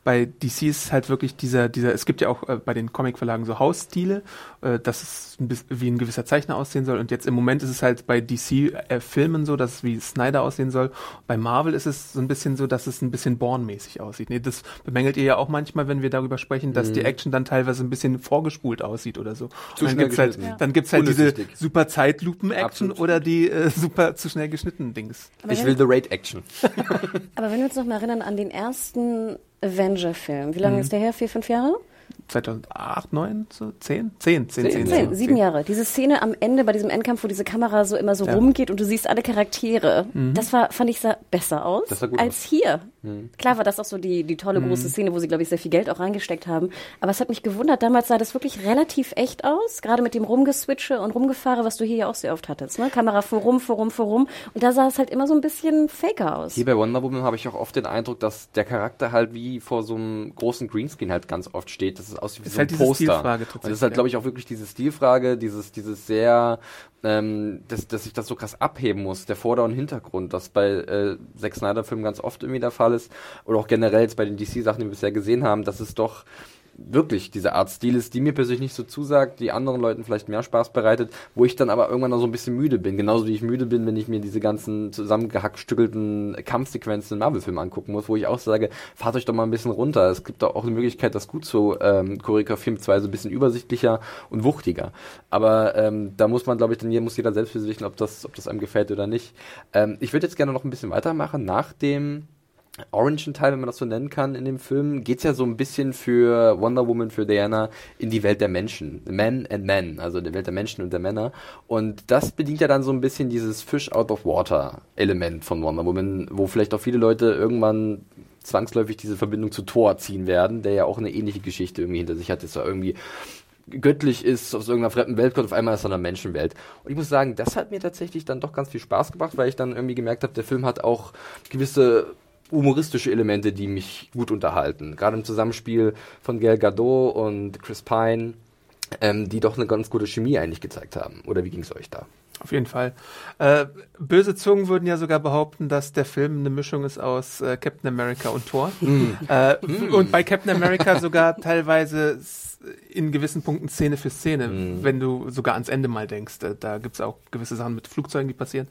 bei DC ist halt wirklich dieser, dieser, es gibt ja auch äh, bei den Comicverlagen so Hausstile, äh, dass es ein bisschen wie ein gewisser Zeichner aussehen soll. Und jetzt im Moment ist es halt bei DC-Filmen äh, so, dass es wie Snyder aussehen soll. Bei Marvel ist es so ein bisschen so, dass es ein bisschen Born-mäßig aussieht. Nee, das bemängelt ihr ja auch manchmal, wenn wir darüber sprechen, dass mhm. die Action dann teilweise ein bisschen vorgespult aussieht oder so. Zu dann gibt's halt, ja. dann gibt's halt diese super Zeitlupen-Action oder die äh, super zu schnell geschnittenen Dings. Aber ich will The Raid-Action. Aber wenn wir uns noch mal erinnern an den ersten Avenger-Film. Wie lange mhm. ist der her? Vier, fünf Jahre? 2008, 9, so 10? 10, 10, 10, 10, 10 sieben Jahre. Diese Szene am Ende bei diesem Endkampf, wo diese Kamera so immer so ja. rumgeht und du siehst alle Charaktere, mhm. das war, fand ich, sah besser aus als aus. hier. Mhm. Klar war das auch so die, die tolle große mhm. Szene, wo sie, glaube ich, sehr viel Geld auch reingesteckt haben. Aber es hat mich gewundert, damals sah das wirklich relativ echt aus, gerade mit dem Rumgeswitche und Rumgefahre, was du hier ja auch sehr oft hattest. Ne? Kamera vor rum, vor rum, vor rum. Und da sah es halt immer so ein bisschen faker aus. Hier bei Wonder Woman habe ich auch oft den Eindruck, dass der Charakter halt wie vor so einem großen Greenscreen halt ganz oft steht. Das ist aussieht wie ist so ein halt Poster. Und das ist halt, glaube ich, auch wirklich diese Stilfrage, dieses, dieses sehr, ähm, dass, dass sich das so krass abheben muss, der Vorder- und Hintergrund, das bei äh, Zack Snyder-Filmen ganz oft irgendwie der Fall ist. Oder auch generell jetzt bei den DC-Sachen, die wir bisher gesehen haben, dass es doch wirklich diese Art Stil ist, die mir persönlich nicht so zusagt, die anderen Leuten vielleicht mehr Spaß bereitet, wo ich dann aber irgendwann noch so ein bisschen müde bin. Genauso wie ich müde bin, wenn ich mir diese ganzen zusammengehackstückelten Kampfsequenzen in Marvel-Filmen angucken muss, wo ich auch sage, fahrt euch doch mal ein bisschen runter. Es gibt doch auch eine Möglichkeit, das gut zu ähm, choreografieren, so ein bisschen übersichtlicher und wuchtiger. Aber ähm, da muss man, glaube ich, dann muss jeder selbst für wissen, ob das, ob das einem gefällt oder nicht. Ähm, ich würde jetzt gerne noch ein bisschen weitermachen nach dem Orange-Teil, wenn man das so nennen kann, in dem Film, geht's ja so ein bisschen für Wonder Woman, für Diana in die Welt der Menschen. Men and Men, also die Welt der Menschen und der Männer. Und das bedient ja dann so ein bisschen dieses Fish out of water Element von Wonder Woman, wo vielleicht auch viele Leute irgendwann zwangsläufig diese Verbindung zu Thor ziehen werden, der ja auch eine ähnliche Geschichte irgendwie hinter sich hat, dass er irgendwie göttlich ist, aus irgendeiner fremden Welt kommt, auf einmal ist er in einer Menschenwelt. Und ich muss sagen, das hat mir tatsächlich dann doch ganz viel Spaß gemacht, weil ich dann irgendwie gemerkt habe, der Film hat auch gewisse humoristische Elemente, die mich gut unterhalten. Gerade im Zusammenspiel von Gail Gadot und Chris Pine, ähm, die doch eine ganz gute Chemie eigentlich gezeigt haben. Oder wie ging es euch da? Auf jeden Fall. Äh, böse Zungen würden ja sogar behaupten, dass der Film eine Mischung ist aus äh, Captain America und Thor. Mm. Äh, mm. Und bei Captain America sogar teilweise in gewissen Punkten Szene für Szene, mm. wenn du sogar ans Ende mal denkst. Äh, da gibt's auch gewisse Sachen mit Flugzeugen, die passieren.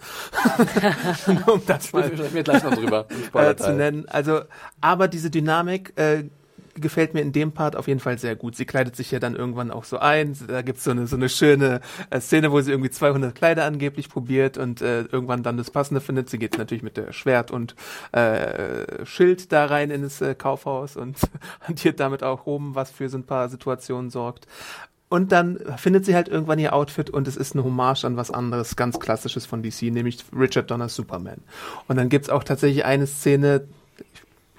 um das mal mir gleich noch drüber äh, zu nennen. Also, aber diese Dynamik äh, gefällt mir in dem Part auf jeden Fall sehr gut. Sie kleidet sich ja dann irgendwann auch so ein. Da gibt's so eine, so eine schöne äh, Szene, wo sie irgendwie 200 Kleider angeblich probiert und äh, irgendwann dann das Passende findet. Sie geht natürlich mit der Schwert und äh, Schild da rein in das äh, Kaufhaus und hantiert damit auch oben, was für so ein paar Situationen sorgt. Und dann findet sie halt irgendwann ihr Outfit und es ist eine Hommage an was anderes, ganz klassisches von DC, nämlich Richard Donners Superman. Und dann gibt's auch tatsächlich eine Szene,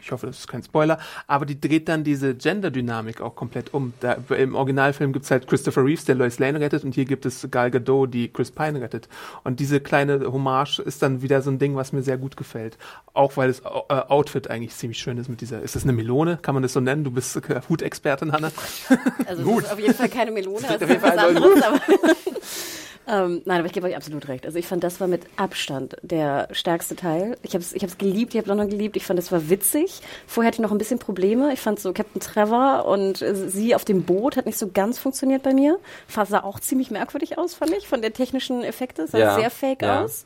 ich hoffe, das ist kein Spoiler, aber die dreht dann diese Gender-Dynamik auch komplett um. Da, Im Originalfilm gibt's halt Christopher Reeves, der Lois Lane rettet, und hier gibt es Gal Gadot, die Chris Pine rettet. Und diese kleine Hommage ist dann wieder so ein Ding, was mir sehr gut gefällt. Auch weil das äh, Outfit eigentlich ziemlich schön ist mit dieser, ist das eine Melone? Kann man das so nennen? Du bist äh, Hutexpertin, Hanna. Also ist auf jeden Fall keine Melone, das ist was anderes, aber Ähm, nein, aber ich gebe euch absolut recht. Also ich fand, das war mit Abstand der stärkste Teil. Ich habe es ich hab's geliebt, ich habe London geliebt. Ich fand, es war witzig. Vorher hatte ich noch ein bisschen Probleme. Ich fand so Captain Trevor und äh, sie auf dem Boot hat nicht so ganz funktioniert bei mir. Sah auch ziemlich merkwürdig aus, fand ich, von der technischen Effekte. Sah ja, sehr fake ja. aus.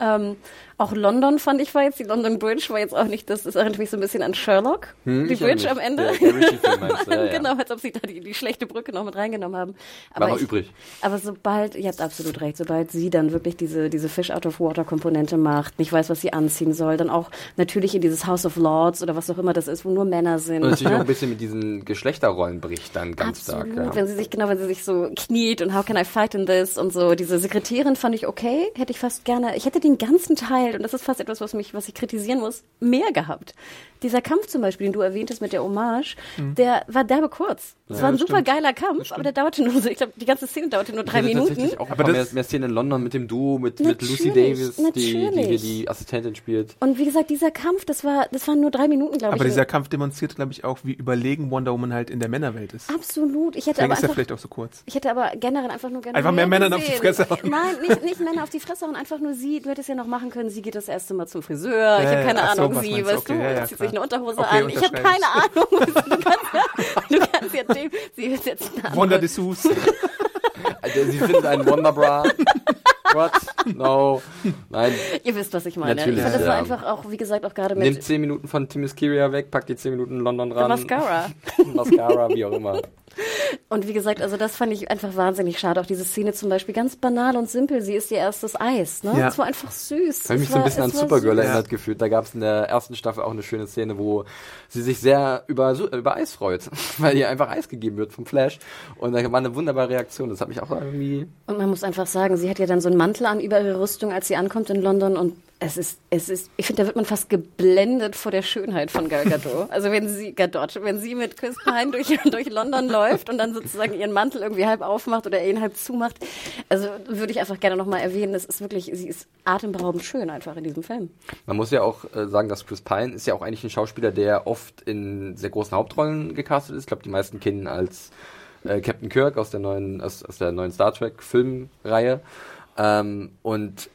Ähm, Auch London fand ich war jetzt, die London Bridge war jetzt auch nicht, das ist erinnert mich so ein bisschen an Sherlock, Hm, die Bridge am. Ende. Der, der ja, genau, als ob sie da die, die schlechte Brücke noch mit reingenommen haben. War noch ich, übrig. Aber sobald, ihr habt absolut recht, sobald sie dann wirklich diese, diese Fish-out-of-water-Komponente macht, nicht weiß, was sie anziehen soll, dann auch natürlich in dieses House of Lords oder was auch immer das ist, wo nur Männer sind. Und natürlich ne? auch ein bisschen mit diesen Geschlechterrollen bricht dann ganz Absolut, stark. Ja. wenn sie sich, genau, wenn sie sich so kniet und how can I fight in this und so. Diese Sekretärin fand ich okay, hätte ich fast gerne, ich hätte den ganzen Teil, und das ist fast etwas, was mich, was ich kritisieren muss, mehr gehabt. Dieser Kampf zum Beispiel, den du erwähntest mit der Hommage, der war derbe kurz. Es war ein super stimmt. geiler Kampf, aber der dauerte nur so, ich glaube, die ganze Szene dauerte nur drei Minuten. tatsächlich auch Aber mehr, mehr Szenen in London mit dem Duo, mit, mit Lucy Davis, die, die die Assistentin spielt. Und wie gesagt, dieser Kampf, das war, das waren nur drei Minuten, glaube ich. Aber dieser Kampf demonstriert, glaube ich, auch, wie überlegen Wonder Woman halt in der Männerwelt ist. Absolut. Ich hätte Deswegen aber ist einfach, vielleicht auch so kurz. Ich hätte aber generell einfach nur gerne Einfach mehr Männern auf die. Fresse hauen. Nein, nicht, nicht Männer auf die Fresse hauen, einfach nur sie. Du hättest ja noch machen können, sie geht das erste Mal zum Friseur. ich Ja, habe ja, keine so, Ahnung, was sie, weißt Okay, du, ja, ja, zieht klar. sich eine Unterhose Okay, an. Ich habe keine Ahnung. Du kannst ja, du kannst ja dem, sie ist jetzt eine andere- Wonder Dessous. Also, sie findet einen Wonderbra. What? No. Nein. Ihr wisst, was ich meine. Natürlich, ich fand, das ja. war einfach auch, wie gesagt, auch gerade mit Nimmt 10 Minuten von Themyscira weg, packt die 10 Minuten in London ran. Mascara. Mascara, wie auch immer. Und wie gesagt, also das fand ich einfach wahnsinnig schade. Auch diese Szene zum Beispiel ganz banal und simpel. Sie ist ihr erstes Eis. Ne? Ja. Das war einfach süß. Ich habe mich Es so ein war- bisschen an es war Supergirl süß. erinnert gefühlt. Da gab es in der ersten Staffel auch eine schöne Szene, wo sie sich sehr über, über Eis freut, weil ihr einfach Eis gegeben wird vom Flash. Und da war eine wunderbare Reaktion. Das hat mich auch irgendwie. Und man muss einfach sagen, sie hat ja dann so einen Mantel an über ihre Rüstung, als sie ankommt in London und es ist, es ist, ich finde, da wird man fast geblendet vor der Schönheit von Gal Gadot. Also wenn sie, Gadot, wenn sie mit Chris Pine durch, durch London läuft und dann sozusagen ihren Mantel irgendwie halb aufmacht oder ihn halb zumacht, also würde ich einfach gerne nochmal erwähnen, das ist wirklich, sie ist atemberaubend schön einfach in diesem Film. Man muss ja auch äh, sagen, dass Chris Pine ist ja auch eigentlich ein Schauspieler, der oft in sehr großen Hauptrollen gecastet ist. Ich glaube, die meisten kennen ihn als äh, Captain Kirk aus der neuen, aus, aus der neuen Star Trek Filmreihe. Ähm, und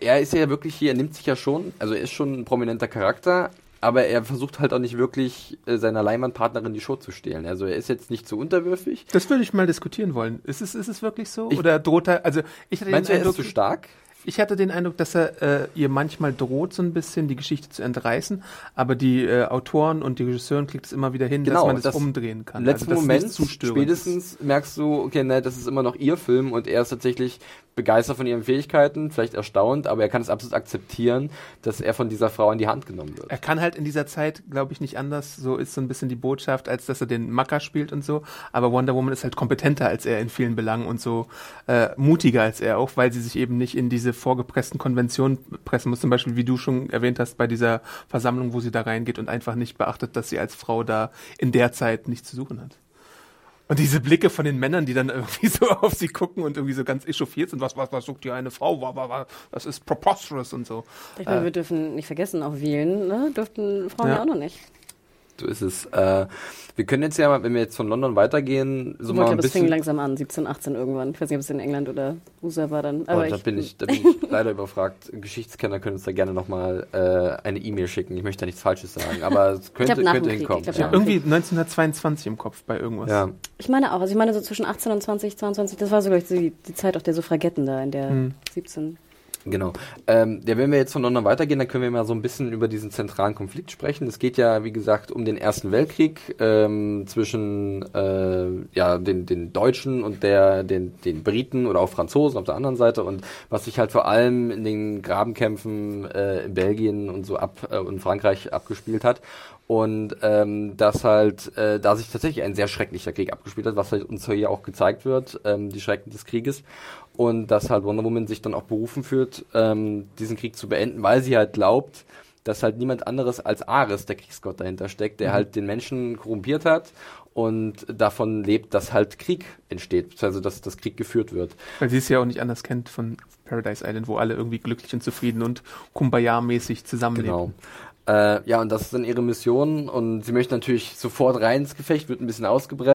er ist ja wirklich hier, er nimmt sich ja schon, also er ist schon ein prominenter Charakter, aber er versucht halt auch nicht wirklich äh, seiner Leinwandpartnerin die Show zu stehlen. Also er ist jetzt nicht so unterwürfig. Das würde ich mal diskutieren wollen. Ist es, ist es wirklich so? Ich- Oder droht er, also ich hatte den Meinst du, er Eindruck, ist zu stark? Ich hatte den Eindruck, dass er äh, ihr manchmal droht, so ein bisschen die Geschichte zu entreißen, aber die äh, Autoren und die Regisseuren kriegt es immer wieder hin, dass man es das- umdrehen kann. Im letzten also, Moment zu spätestens merkst du, okay, ne, das ist immer noch ihr Film und er ist tatsächlich begeistert von ihren Fähigkeiten, vielleicht erstaunt, aber er kann es absolut akzeptieren, dass er von dieser Frau in die Hand genommen wird. Er kann halt in dieser Zeit, glaube ich, nicht anders. So ist so ein bisschen die Botschaft, als dass er den Macker spielt und so. Aber Wonder Woman ist halt kompetenter als er in vielen Belangen und so äh, mutiger als er auch, weil sie sich eben nicht in diese vorgepressten Konventionen pressen muss. Zum Beispiel, wie du schon erwähnt hast, bei dieser Versammlung, wo sie da reingeht und einfach nicht beachtet, dass sie als Frau da in der Zeit nichts zu suchen hat. Und diese Blicke von den Männern, die dann irgendwie so auf sie gucken und irgendwie so ganz echauffiert sind, was, was, was sucht hier eine Frau, Wa- wa- wa- das ist preposterous und so. Ich meine, wir dürfen nicht vergessen, auch wählen, ne? dürften Frauen ja. Ja. auch noch nicht. So ist es. Äh, wir können jetzt ja mal, wenn wir jetzt von London weitergehen, so mal ich ein glaube, es fing bisschen. langsam an, 17, 18 irgendwann. Ich weiß nicht, ob es in England oder USA war dann. Oh, Aber da ich, bin ich, da bin ich leider überfragt. Geschichtskenner können uns da gerne nochmal äh, eine E-Mail schicken. Ich möchte da nichts Falsches sagen, aber es könnte, glaub, nach dem könnte Krieg. hinkommen. Ich glaub, ja. Irgendwie 1922 im Kopf bei irgendwas. ja. ich meine auch, also ich meine so zwischen 18 und 20, 22, das war so gleich die, die Zeit auch der Suffragetten da in der Hm. 17. Genau. Ähm, ja, wenn wir jetzt von London weitergehen, dann können wir mal so ein bisschen über diesen zentralen Konflikt sprechen. Es geht ja, wie gesagt, um den Ersten Weltkrieg ähm, zwischen äh, ja, den, den Deutschen und der, den, den Briten oder auch Franzosen auf der anderen Seite und was sich halt vor allem in den Grabenkämpfen äh, in Belgien und so ab äh, und Frankreich abgespielt hat. Und ähm, dass halt, äh, da sich tatsächlich ein sehr schrecklicher Krieg abgespielt hat, was halt uns hier auch gezeigt wird, ähm, die Schrecken des Krieges. Und dass halt Wonder Woman sich dann auch berufen fühlt, ähm, diesen Krieg zu beenden, weil sie halt glaubt, dass halt niemand anderes als Ares, der Kriegsgott, dahinter steckt, der halt den Menschen korrumpiert hat und davon lebt, dass halt Krieg entsteht, also dass das Krieg geführt wird. Weil sie es ja auch nicht anders kennt von Paradise Island, wo alle irgendwie glücklich und zufrieden und Kumbaya-mäßig zusammenleben. Genau. Äh, ja, und das ist dann ihre Mission und sie möchte natürlich sofort rein ins Gefecht, wird ein bisschen ausgebremst.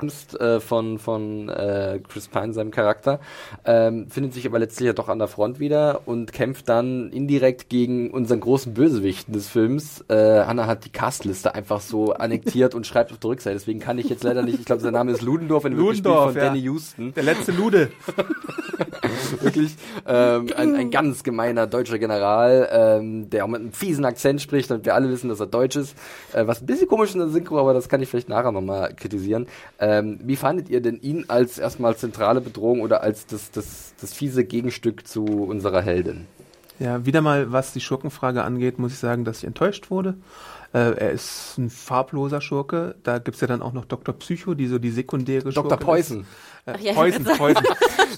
Äh, von, von äh, Chris Pine, seinem Charakter, ähm, findet sich aber letztlich ja doch an der Front wieder und kämpft dann indirekt gegen unseren großen Bösewichten des Films. Äh, Anna hat die Castliste einfach so annektiert und schreibt auf der Rückseite, deswegen kann ich jetzt leider nicht, ich glaube, sein Name ist Ludendorff, in Ludendorff, von ja. Danny Houston. Der letzte Lude. Wirklich ähm, ein, ein ganz gemeiner deutscher General, ähm, der auch mit einem fiesen Akzent spricht, damit wir alle wissen, dass er deutsch ist. Äh, was ein bisschen komisch in der Synchro, aber das kann ich vielleicht nachher nochmal kritisieren. Ähm, wie fandet ihr denn ihn als erstmal zentrale Bedrohung oder als das, das, das fiese Gegenstück zu unserer Heldin? Ja, wieder mal, was die Schurkenfrage angeht, muss ich sagen, dass ich enttäuscht wurde. Äh, er ist ein farbloser Schurke. Da gibt's ja dann auch noch Dr. Psycho, die so die sekundäre Dr. Schurke Poison. Ist. Äh, ja, ich Poison, Poison.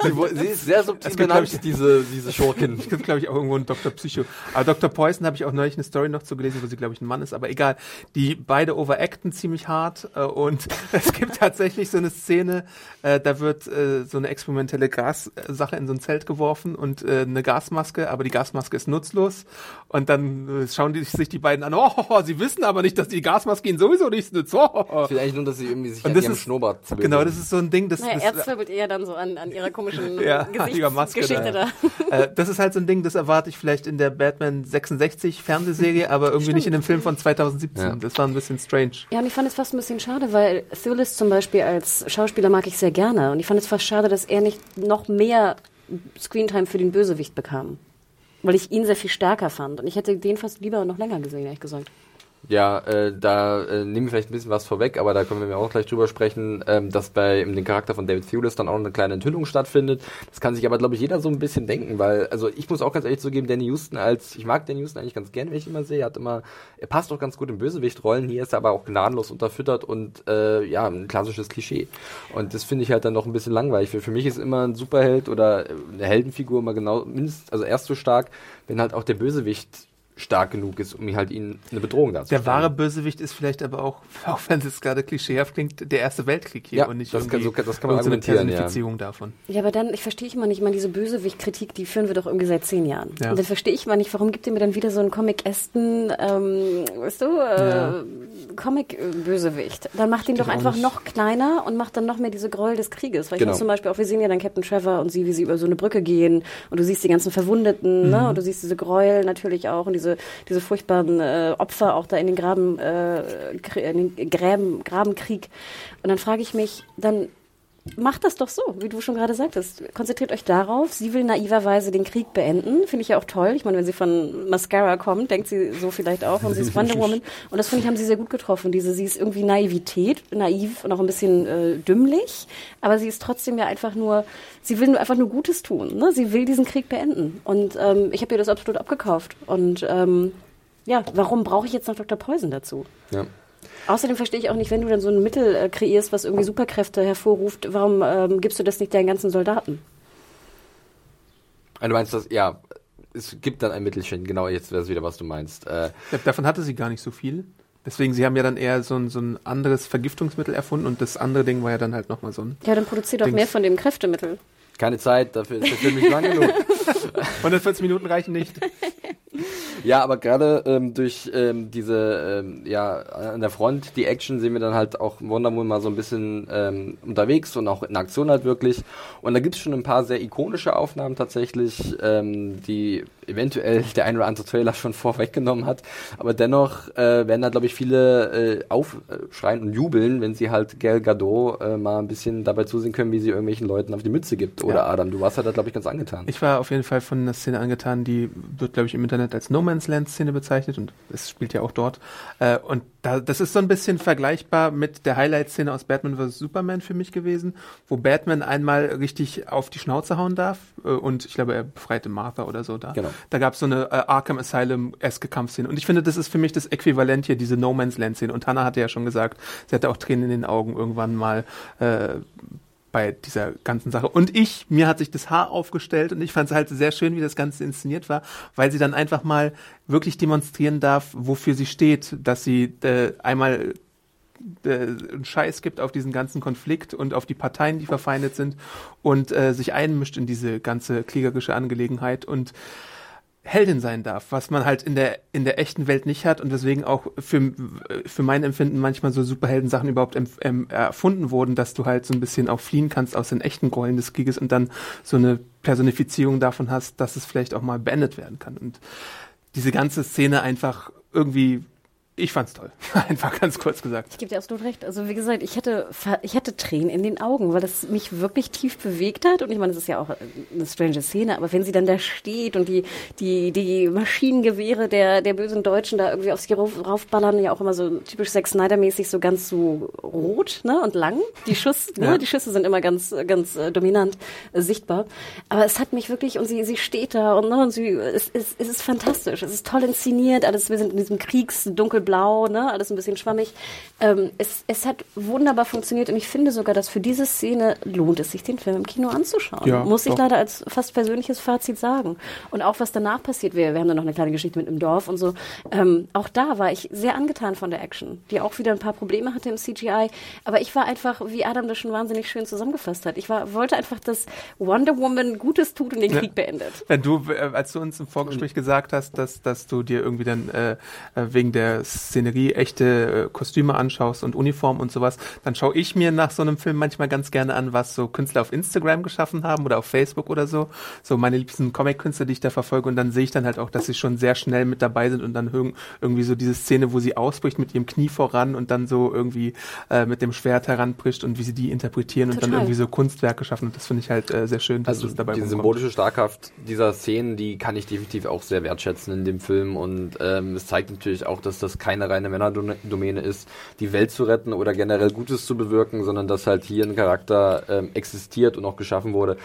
Sie, sie ist sehr subtil Es gibt, benannt, glaub ich- diese, diese Schurkin. Es gibt, glaube ich, auch irgendwo einen Dr. Psycho. Aber Dr. Poison habe ich auch neulich eine Story noch zu gelesen, wo sie, glaube ich, ein Mann ist. Aber egal. Die beide overacten ziemlich hart. Äh, und es gibt tatsächlich so eine Szene, äh, da wird äh, so eine experimentelle Gassache in so ein Zelt geworfen und äh, eine Gasmaske, aber die Gasmaske ist nutzlos. Und dann äh, schauen die sich die beiden an. Oh, sie wissen aber nicht, dass die Gasmaske ihnen sowieso nichts nützt. Oh. Ich will eigentlich nur, dass sie irgendwie sich Und an ihrem ist- Schnurrbart. Genau, das ist so ein Ding, das, Naja, das zwirbelt eher dann so an, an ihrer komischen Ja, Gesichtsgeschichte da. da. äh, das ist halt so ein Ding, das erwarte ich vielleicht in der Batman 66 Fernsehserie, aber irgendwie nicht in dem Film von 2017. Ja. Das war ein bisschen strange. Ja, und ich fand es fast ein bisschen schade, weil Thulis zum Beispiel als Schauspieler mag ich sehr gerne. Und ich fand es fast schade, dass er nicht noch mehr Screentime für den Bösewicht bekam. Weil ich ihn sehr viel stärker fand. Und ich hätte den fast lieber noch länger gesehen, ehrlich gesagt. Ja, äh, da äh, nehmen wir vielleicht ein bisschen was vorweg, aber da können wir auch gleich drüber sprechen, ähm, dass bei in dem Charakter von David Thewlis dann auch eine kleine Enthüllung stattfindet. Das kann sich aber, glaube ich, jeder so ein bisschen denken, weil, also ich muss auch ganz ehrlich zugeben, Danny Houston als, ich mag Danny Houston eigentlich ganz gern, wenn ich ihn immer sehe, er hat immer, er passt auch ganz gut in Bösewichtrollen, hier ist er aber auch gnadenlos unterfüttert und äh, ja, ein klassisches Klischee. Und das finde ich halt dann noch ein bisschen langweilig. Für, für mich ist immer ein Superheld oder eine Heldenfigur immer genau, mindestens, also erst so stark, wenn halt auch der Bösewicht stark genug ist, um halt ihnen eine Bedrohung darzustellen. Der wahre Bösewicht ist vielleicht aber auch, auch wenn es jetzt gerade klischeehaft klingt, der Erste Weltkrieg hier Ja, und nicht das kann- irgendwie so kann- das kann man argumentieren, ja. Personifizierung davon. Ja, aber dann, ich verstehe ich immer nicht, ich meine, diese Bösewicht-Kritik, die führen wir doch irgendwie seit zehn Jahren. Ja. Und dann verstehe ich immer nicht, warum gibt ihr mir dann wieder so einen Comic-Esten, ähm, weißt du, äh, Ja. Comic-Bösewicht. Dann macht ihn doch ich einfach nicht. noch kleiner und macht dann noch mehr diese Gräuel des Krieges. Weil ich Genau. muss zum Beispiel auch, wir sehen ja dann Captain Trevor und sie, wie sie über so eine Brücke gehen und du siehst die ganzen Verwundeten, Mhm. ne, und du siehst diese Gräuel natürlich auch und diese, diese furchtbaren äh, Opfer auch da in den Graben, äh, in den Gräben, Grabenkrieg. Und dann frage ich mich, dann Macht das doch so, wie du schon gerade sagtest. Konzentriert euch darauf. Sie will naiverweise den Krieg beenden. Finde ich ja auch toll. Ich meine, wenn sie von Mascara kommt, denkt sie so vielleicht auch. Und sie ist Wonder Woman. Und das finde ich, haben sie sehr gut getroffen. Diese, sie ist irgendwie Naivität, naiv und auch ein bisschen äh, dümmlich. Aber sie ist trotzdem ja einfach nur, sie will nur einfach nur Gutes tun. Ne? Sie will diesen Krieg beenden. Und ähm, ich habe ihr das absolut abgekauft. Und ähm, ja, warum brauche ich jetzt noch Dr. Poison dazu? Ja. Außerdem verstehe ich auch nicht, wenn du dann so ein Mittel äh, kreierst, was irgendwie Superkräfte hervorruft, warum ähm, gibst du das nicht deinen ganzen Soldaten? Ah, Du meinst das, ja, es gibt dann ein Mittelchen, genau, jetzt wäre es wieder, was du meinst. Äh, Ja, Davon hatte sie gar nicht so viel. Deswegen, sie haben ja dann eher so ein, so ein anderes Vergiftungsmittel erfunden und das andere Ding war ja dann halt nochmal so ein Ja, dann produzier doch Dings. mehr von dem Kräftemittel. keine Zeit, dafür ist der Film nicht lang genug. 140 Minuten reichen nicht. Ja, aber gerade ähm, durch ähm, diese, ähm, ja, an der Front, die Action, sehen wir dann halt auch Wonder Woman mal so ein bisschen ähm, unterwegs und auch in Aktion halt wirklich. Und da gibt's schon ein paar sehr ikonische Aufnahmen tatsächlich, ähm, die eventuell der ein oder andere Trailer schon vorweggenommen hat. Aber dennoch äh, werden da, glaube ich, viele äh, aufschreien und jubeln, wenn sie halt Gal Gadot äh, mal ein bisschen dabei zusehen können, wie sie irgendwelchen Leuten auf die Mütze gibt. Oder Ja. Adam, du warst ja da, glaube ich, ganz angetan. Ich war auf jeden Fall von einer Szene angetan, die wird, glaube ich, im Internet als No Man's Land Szene bezeichnet und es spielt ja auch dort. Äh, und da, das ist so ein bisschen vergleichbar mit der Highlight-Szene aus Batman vs. Superman für mich gewesen, wo Batman einmal richtig auf die Schnauze hauen darf äh, und ich glaube, er befreite Martha oder so da. Genau. Da gab es so eine äh, Arkham Asylum-eske Kampfszene und ich finde, das ist für mich das Äquivalent hier, diese No Man's Land-Szene. Und Hannah hatte ja schon gesagt, sie hatte auch Tränen in den Augen irgendwann mal äh, bei dieser ganzen Sache. Und ich, mir hat sich das Haar aufgestellt und ich fand es halt sehr schön, wie das Ganze inszeniert war, weil sie dann einfach mal wirklich demonstrieren darf, wofür sie steht, dass sie äh, einmal äh, einen Scheiß gibt auf diesen ganzen Konflikt und auf die Parteien, die verfeindet sind und äh, sich einmischt in diese ganze kriegerische Angelegenheit und Heldin sein darf, was man halt in der in der echten Welt nicht hat und deswegen auch für für mein Empfinden manchmal so Superhelden-Sachen überhaupt ähm, erfunden wurden, dass du halt so ein bisschen auch fliehen kannst aus den echten Gräueln des Krieges und dann so eine Personifizierung davon hast, dass es vielleicht auch mal beendet werden kann. Und diese ganze Szene einfach irgendwie ich fand's toll. Einfach ganz kurz gesagt. Ich gebe dir absolut recht. Also wie gesagt, ich hatte, ich hatte Tränen in den Augen, weil das mich wirklich tief bewegt hat. Und ich meine, das ist ja auch eine strange Szene, aber wenn sie dann da steht und die, die, die Maschinengewehre der, der bösen Deutschen da irgendwie auf sie rauf, raufballern, ja auch immer so typisch Zack Snyder-mäßig so ganz so rot ne, und lang. Die Schuss, ne, ja. die Schüsse sind immer ganz, ganz äh, dominant äh, sichtbar. Aber es hat mich wirklich, und sie, sie steht da und, ne, und sie, es, es, es ist fantastisch. Es ist toll inszeniert, alles, wir sind in diesem Kriegsdunkel dunkelblau, ne, alles ein bisschen schwammig. Ähm, es, es hat wunderbar funktioniert und ich finde sogar, dass für diese Szene lohnt es sich, den Film im Kino anzuschauen. Ja, Muss ich leider als fast persönliches Fazit sagen. Und auch was danach passiert, wir, wir haben dann noch eine kleine Geschichte mit im Dorf und so. Ähm, auch da war ich sehr angetan von der Action, die auch wieder ein paar Probleme hatte im CGI. Aber ich war einfach, wie Adam das schon wahnsinnig schön zusammengefasst hat, ich war, wollte einfach, dass Wonder Woman Gutes tut und den Krieg ja. beendet. Wenn du, äh, als du uns im Vorgespräch gesagt hast, dass, dass du dir irgendwie dann äh, äh wegen der Szenerie echte äh, Kostüme anschaust und Uniform und sowas, dann schaue ich mir nach so einem Film manchmal ganz gerne an, was so Künstler auf Instagram geschaffen haben oder auf Facebook oder so. So meine liebsten Comic-Künstler, die ich da verfolge und dann sehe ich dann halt auch, dass sie schon sehr schnell mit dabei sind und dann irgendwie so diese Szene, wo sie ausbricht mit ihrem Knie voran und dann so irgendwie äh, mit dem Schwert heranbricht und wie sie die interpretieren Total. und dann irgendwie so Kunstwerke schaffen und das finde ich halt äh, sehr schön, dass also das dabei Die symbolische Starkkraft dieser Szenen, die kann ich definitiv auch sehr wertschätzen in dem Film und ähm, es zeigt natürlich auch, dass das keine reine Männerdomäne ist, die Welt zu retten oder generell Gutes zu bewirken, sondern dass halt hier ein Charakter ähm, existiert und auch geschaffen wurde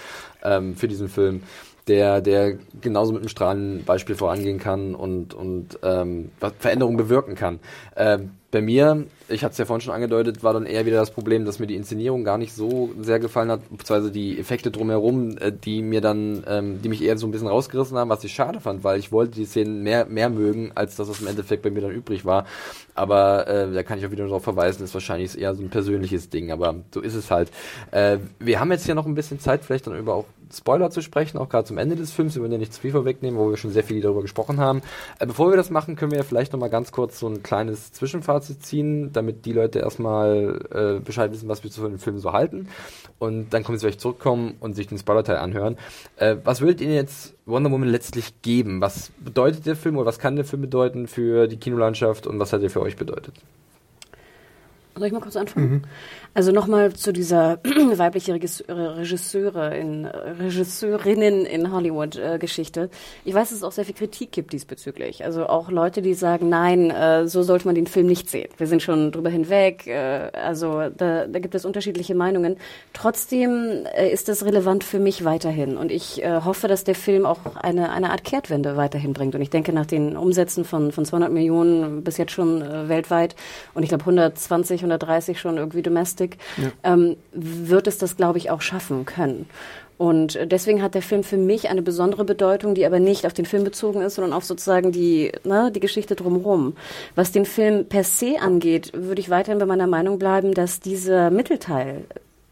ähm, für diesen Film, der, der genauso mit einem Strahlenbeispiel vorangehen kann und, und ähm, Veränderungen bewirken kann. Ähm, bei mir, ich hatte es ja vorhin schon angedeutet, war dann eher wieder das Problem, dass mir die Inszenierung gar nicht so sehr gefallen hat, beziehungsweise die Effekte drumherum, äh, die mir dann, ähm, die mich eher so ein bisschen rausgerissen haben, was ich schade fand, weil ich wollte die Szenen mehr, mehr mögen, als das, was im Endeffekt bei mir dann übrig war. Aber äh, da kann ich auch wieder darauf verweisen, ist wahrscheinlich eher so ein persönliches Ding, aber so ist es halt. Äh, wir haben jetzt ja noch ein bisschen Zeit, vielleicht dann über auch Spoiler zu sprechen, auch gerade zum Ende des Films. Wir wollen ja nicht zu viel vorwegnehmen, wo wir schon sehr viel darüber gesprochen haben. Äh, bevor wir das machen, können wir ja vielleicht noch mal ganz kurz so ein kleines Zwischenfazit ziehen, damit die Leute erstmal äh, Bescheid wissen, was wir zu dem Film so halten. Und dann können sie vielleicht zurückkommen und sich den Spoiler-Teil anhören. Äh, was würdet ihr jetzt Wonder Woman letztlich geben? Was bedeutet der Film oder was kann der Film bedeuten für die Kinolandschaft und was hat er für euch bedeutet? Soll ich mal kurz anfangen? Mhm. Also nochmal zu dieser weibliche Regisseure in, Regisseurinnen in Hollywood-Geschichte. Äh, ich weiß, dass es auch sehr viel Kritik gibt diesbezüglich. Also auch Leute, die sagen, nein, äh, so sollte man den Film nicht sehen. Wir sind schon drüber hinweg. Äh, also da, da gibt es unterschiedliche Meinungen. Trotzdem äh, ist das relevant für mich weiterhin. Und ich äh, hoffe, dass der Film auch eine, eine Art Kehrtwende weiterhin bringt. Und ich denke, nach den Umsätzen von, von 200 Millionen bis jetzt schon äh, weltweit und ich glaube 120, 130 schon irgendwie domestic, ja. ähm, wird es das, glaube ich, auch schaffen können. Und deswegen hat der Film für mich eine besondere Bedeutung, die aber nicht auf den Film bezogen ist, sondern auf sozusagen die, ne, die Geschichte drumherum. Was den Film per se angeht, würde ich weiterhin bei meiner Meinung bleiben, dass dieser Mittelteil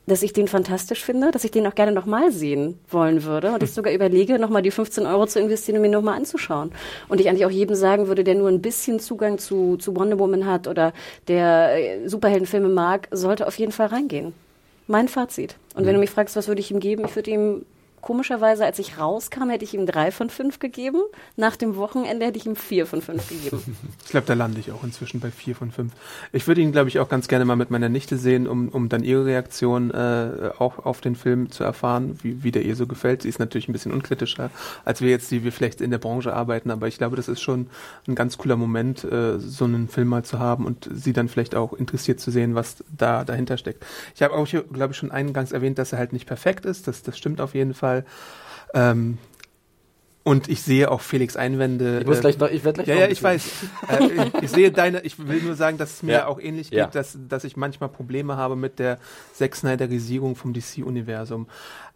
dass ich den fantastisch finde, dass ich den auch gerne nochmal sehen wollen würde und ich sogar überlege, nochmal die 15 Euro zu investieren, um ihn nochmal anzuschauen. Und ich eigentlich auch jedem sagen würde, der nur ein bisschen Zugang zu, zu Wonder Woman hat oder der äh, Superheldenfilme mag, sollte auf jeden Fall reingehen. Mein Fazit. Und wenn du mhm. mich fragst, was würde ich ihm geben, ich würde ihm Komischerweise, als ich rauskam, hätte ich ihm drei von fünf gegeben. Nach dem Wochenende hätte ich ihm vier von fünf gegeben. ich glaube, da lande ich auch inzwischen bei vier von fünf. Ich würde ihn, glaube ich, auch ganz gerne mal mit meiner Nichte sehen, um, um dann ihre Reaktion äh, auch auf den Film zu erfahren, wie, wie der ihr so gefällt. Sie ist natürlich ein bisschen unkritischer, als wir jetzt, die wir vielleicht in der Branche arbeiten, aber ich glaube, das ist schon ein ganz cooler Moment, äh, so einen Film mal zu haben und sie dann vielleicht auch interessiert zu sehen, was da dahinter steckt. Ich habe auch, glaube ich, schon eingangs erwähnt, dass er halt nicht perfekt ist. Das, das stimmt auf jeden Fall. Fall. Ähm, Und ich sehe auch Felix Einwände. Ich muss äh, gleich noch, ich werde gleich ja, noch ja, ich weiß. äh, ich, ich sehe deine, ich will nur sagen, dass es mir Ja. auch ähnlich Ja. geht, dass, dass ich manchmal Probleme habe mit der Zack Snyderisierung vom DC-Universum.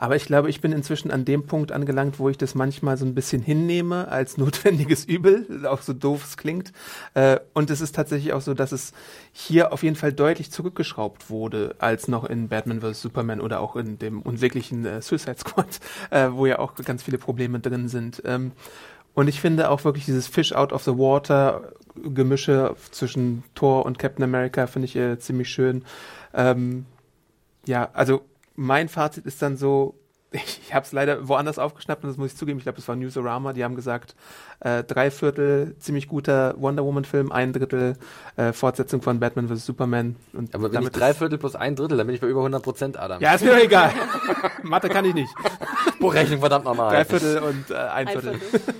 Aber ich glaube, ich bin inzwischen an dem Punkt angelangt, wo ich das manchmal so ein bisschen hinnehme als notwendiges Übel, auch so doof es klingt. Äh, und es ist tatsächlich auch so, dass es hier auf jeden Fall deutlich zurückgeschraubt wurde, als noch in Batman vs. Superman oder auch in dem unsäglichen äh, Suicide Squad, äh, wo ja auch ganz viele Probleme drin sind. Ähm, und ich finde auch wirklich dieses Fish out of the water Gemische zwischen Thor und Captain America finde ich ziemlich schön. Ähm, ja, also mein Fazit ist dann so, ich habe es leider woanders aufgeschnappt und das muss ich zugeben, ich glaube, es war Newsarama, die haben gesagt, äh, drei Viertel ziemlich guter Wonder Woman Film, ein Drittel äh, Fortsetzung von Batman vs. Superman. Und Aber wenn ich damit drei Viertel plus ein Drittel, dann bin ich bei über 100 Prozent, Adam. Ja, ist mir doch egal. Mathe kann ich nicht. Buchrechnung, verdammt nochmal. Drei Viertel und äh, ein Ein Viertel. Viertel.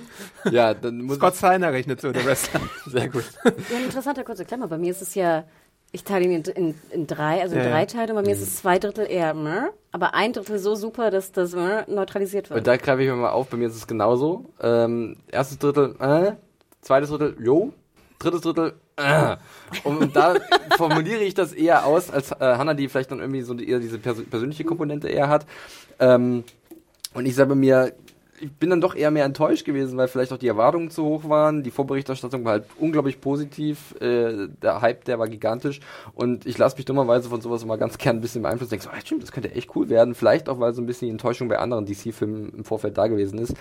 Ja, dann muss Scott Steiner rechnet so, der Rest. Sehr gut. Ja, ein interessanter kurzer Klammer. Bei mir ist es ja, ich teile ihn in, in, in drei, also in Ja, drei Teile. Und bei mir ist es zwei Drittel eher, meh, aber ein Drittel so super, dass das meh neutralisiert Und wird. da greife ich mir mal auf, bei mir ist es genauso. Ähm, erstes Drittel, äh, zweites Drittel, jo, drittes Drittel, äh. Und, und da formuliere ich das eher aus, als äh, Hannah, die vielleicht dann irgendwie so die, eher diese perso persönliche Komponente eher hat. Ähm, und ich sage mir, ich bin dann doch eher mehr enttäuscht gewesen, weil vielleicht auch die Erwartungen zu hoch waren. Die Vorberichterstattung war halt unglaublich positiv. Äh, der Hype, der war gigantisch. Und ich lasse mich dummerweise von sowas immer ganz gern ein bisschen beeinflussen. Denke so, ah, stimmt, das könnte echt cool werden. Vielleicht auch, weil so ein bisschen die Enttäuschung bei anderen DC-Filmen im Vorfeld da gewesen ist.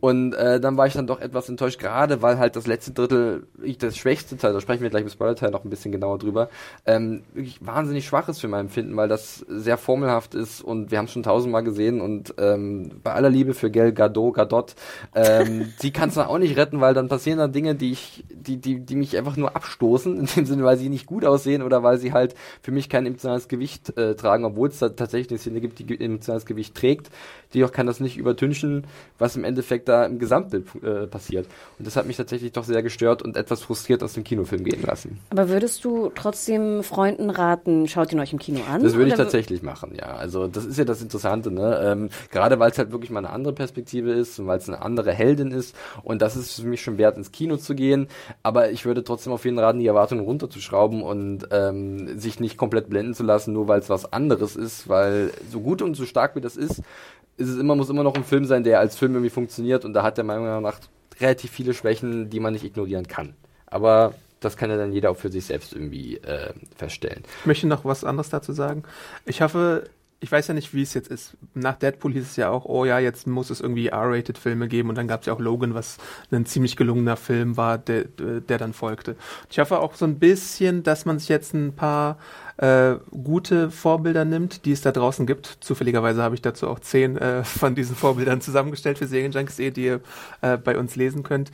Und äh, dann war ich dann doch etwas enttäuscht, gerade weil halt das letzte Drittel, ich, das schwächste Teil, da sprechen wir gleich im Spoiler-Teil noch ein bisschen genauer drüber, ähm, wirklich wahnsinnig schwach ist für mein Empfinden, weil das sehr formelhaft ist und wir haben es schon tausendmal gesehen und ähm, bei aller Liebe für Gal Gadot, Gadot, ähm, die kannst du auch nicht retten, weil dann passieren dann Dinge, die ich, die, die, die mich einfach nur abstoßen, in dem Sinne, weil sie nicht gut aussehen oder weil sie halt für mich kein emotionales Gewicht äh, tragen, obwohl es da tatsächlich eine Szene gibt, die emotionales Gewicht trägt. Die auch kann das nicht übertünchen, was im Endeffekt da im Gesamtbild äh, passiert. Und das hat mich tatsächlich doch sehr gestört und etwas frustriert aus dem Kinofilm gehen lassen. Aber würdest du trotzdem Freunden raten, schaut ihn euch im Kino an? Das würde ich tatsächlich machen, ja. Also das ist ja das Interessante, ne? Ähm, gerade weil es halt wirklich mal eine andere Perspektive ist und weil es eine andere Heldin ist und das ist für mich schon wert, ins Kino zu gehen. Aber ich würde trotzdem auf jeden raten, die Erwartungen runterzuschrauben und ähm, sich nicht komplett blenden zu lassen, nur weil es was anderes ist, weil so gut und so stark wie das ist, ist es immer, muss immer noch ein Film sein, der als Film irgendwie funktioniert und da hat der meiner Meinung nach relativ viele Schwächen, die man nicht ignorieren kann. Aber das kann ja dann jeder auch für sich selbst irgendwie äh, feststellen. Ich möchte noch was anderes dazu sagen. Ich hoffe, ich weiß ja nicht, wie es jetzt ist. Nach Deadpool hieß es ja auch, oh ja, jetzt muss es irgendwie R-rated Filme geben und dann gab es ja auch Logan, was ein ziemlich gelungener Film war, der, der dann folgte. Ich hoffe auch so ein bisschen, dass man sich jetzt ein paar äh, gute Vorbilder nimmt, die es da draußen gibt. Zufälligerweise habe ich dazu auch zehn äh, von diesen Vorbildern zusammengestellt für Serienjunkies, die ihr äh, bei uns lesen könnt.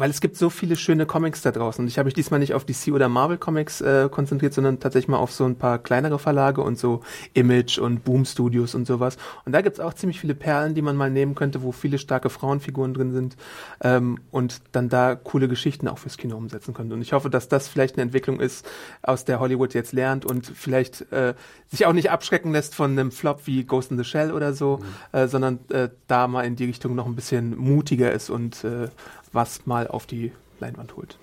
Weil es gibt so viele schöne Comics da draußen. Und ich habe mich diesmal nicht auf DC oder Marvel Comics äh, konzentriert, sondern tatsächlich mal auf so ein paar kleinere Verlage und so Image und Boom Studios und sowas. Und da gibt's auch ziemlich viele Perlen, die man mal nehmen könnte, wo viele starke Frauenfiguren drin sind ähm, und dann da coole Geschichten auch fürs Kino umsetzen könnte. Und ich hoffe, dass das vielleicht eine Entwicklung ist, aus der Hollywood jetzt lernt und vielleicht äh, sich auch nicht abschrecken lässt von einem Flop wie Ghost in the Shell oder so, äh, sondern äh, da mal in die Richtung noch ein bisschen mutiger ist und äh, was mal auf die Leinwand holt.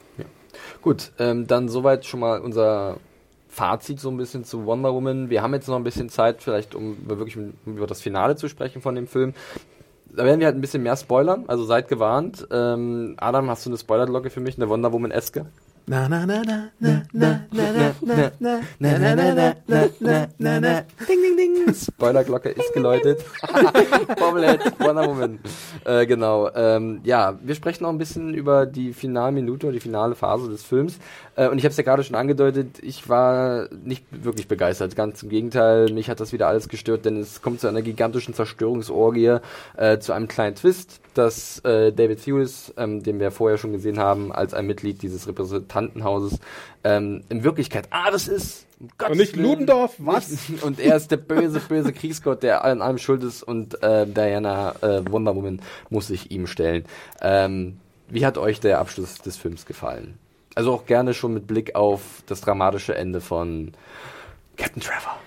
Gut, ähm, dann soweit schon mal unser Fazit so ein bisschen zu Wonder Woman. Wir haben jetzt noch ein bisschen Zeit, vielleicht um wirklich über das Finale zu sprechen von dem Film. Da werden wir halt ein bisschen mehr spoilern, also seid gewarnt. Ähm, Adam, hast du eine Spoilerglocke für mich, eine Wonder Woman-eske? Na na na na na na na na na na na na na na na na na Ding ding ding. Spoilerglocke ist geläutet. Bobblehead, Wonder Woman. Äh, genau. Ähm, ja, wir sprechen noch ein bisschen über die Finalminute oder die finale Phase des Films. Äh, und ich habe es ja gerade schon angedeutet, ich war nicht wirklich begeistert. Ganz im Gegenteil, mich hat das wieder alles gestört, denn es kommt zu einer gigantischen Zerstörungsorgie, äh, zu einem kleinen Twist, dass äh, David Thewlis, ähm, den wir vorher schon gesehen haben, als ein Mitglied dieses Repräsentantenhauses, ähm, in Wirklichkeit Ares ist. Um Gottes nicht Willen. Ludendorff, was? Und er ist der böse, böse Kriegsgott, der an allem schuld ist und äh, Diana äh, Wonder Woman muss sich ihm stellen. Ähm, wie hat euch der Abschluss des Films gefallen? Also auch gerne schon mit Blick auf das dramatische Ende von Captain Trevor.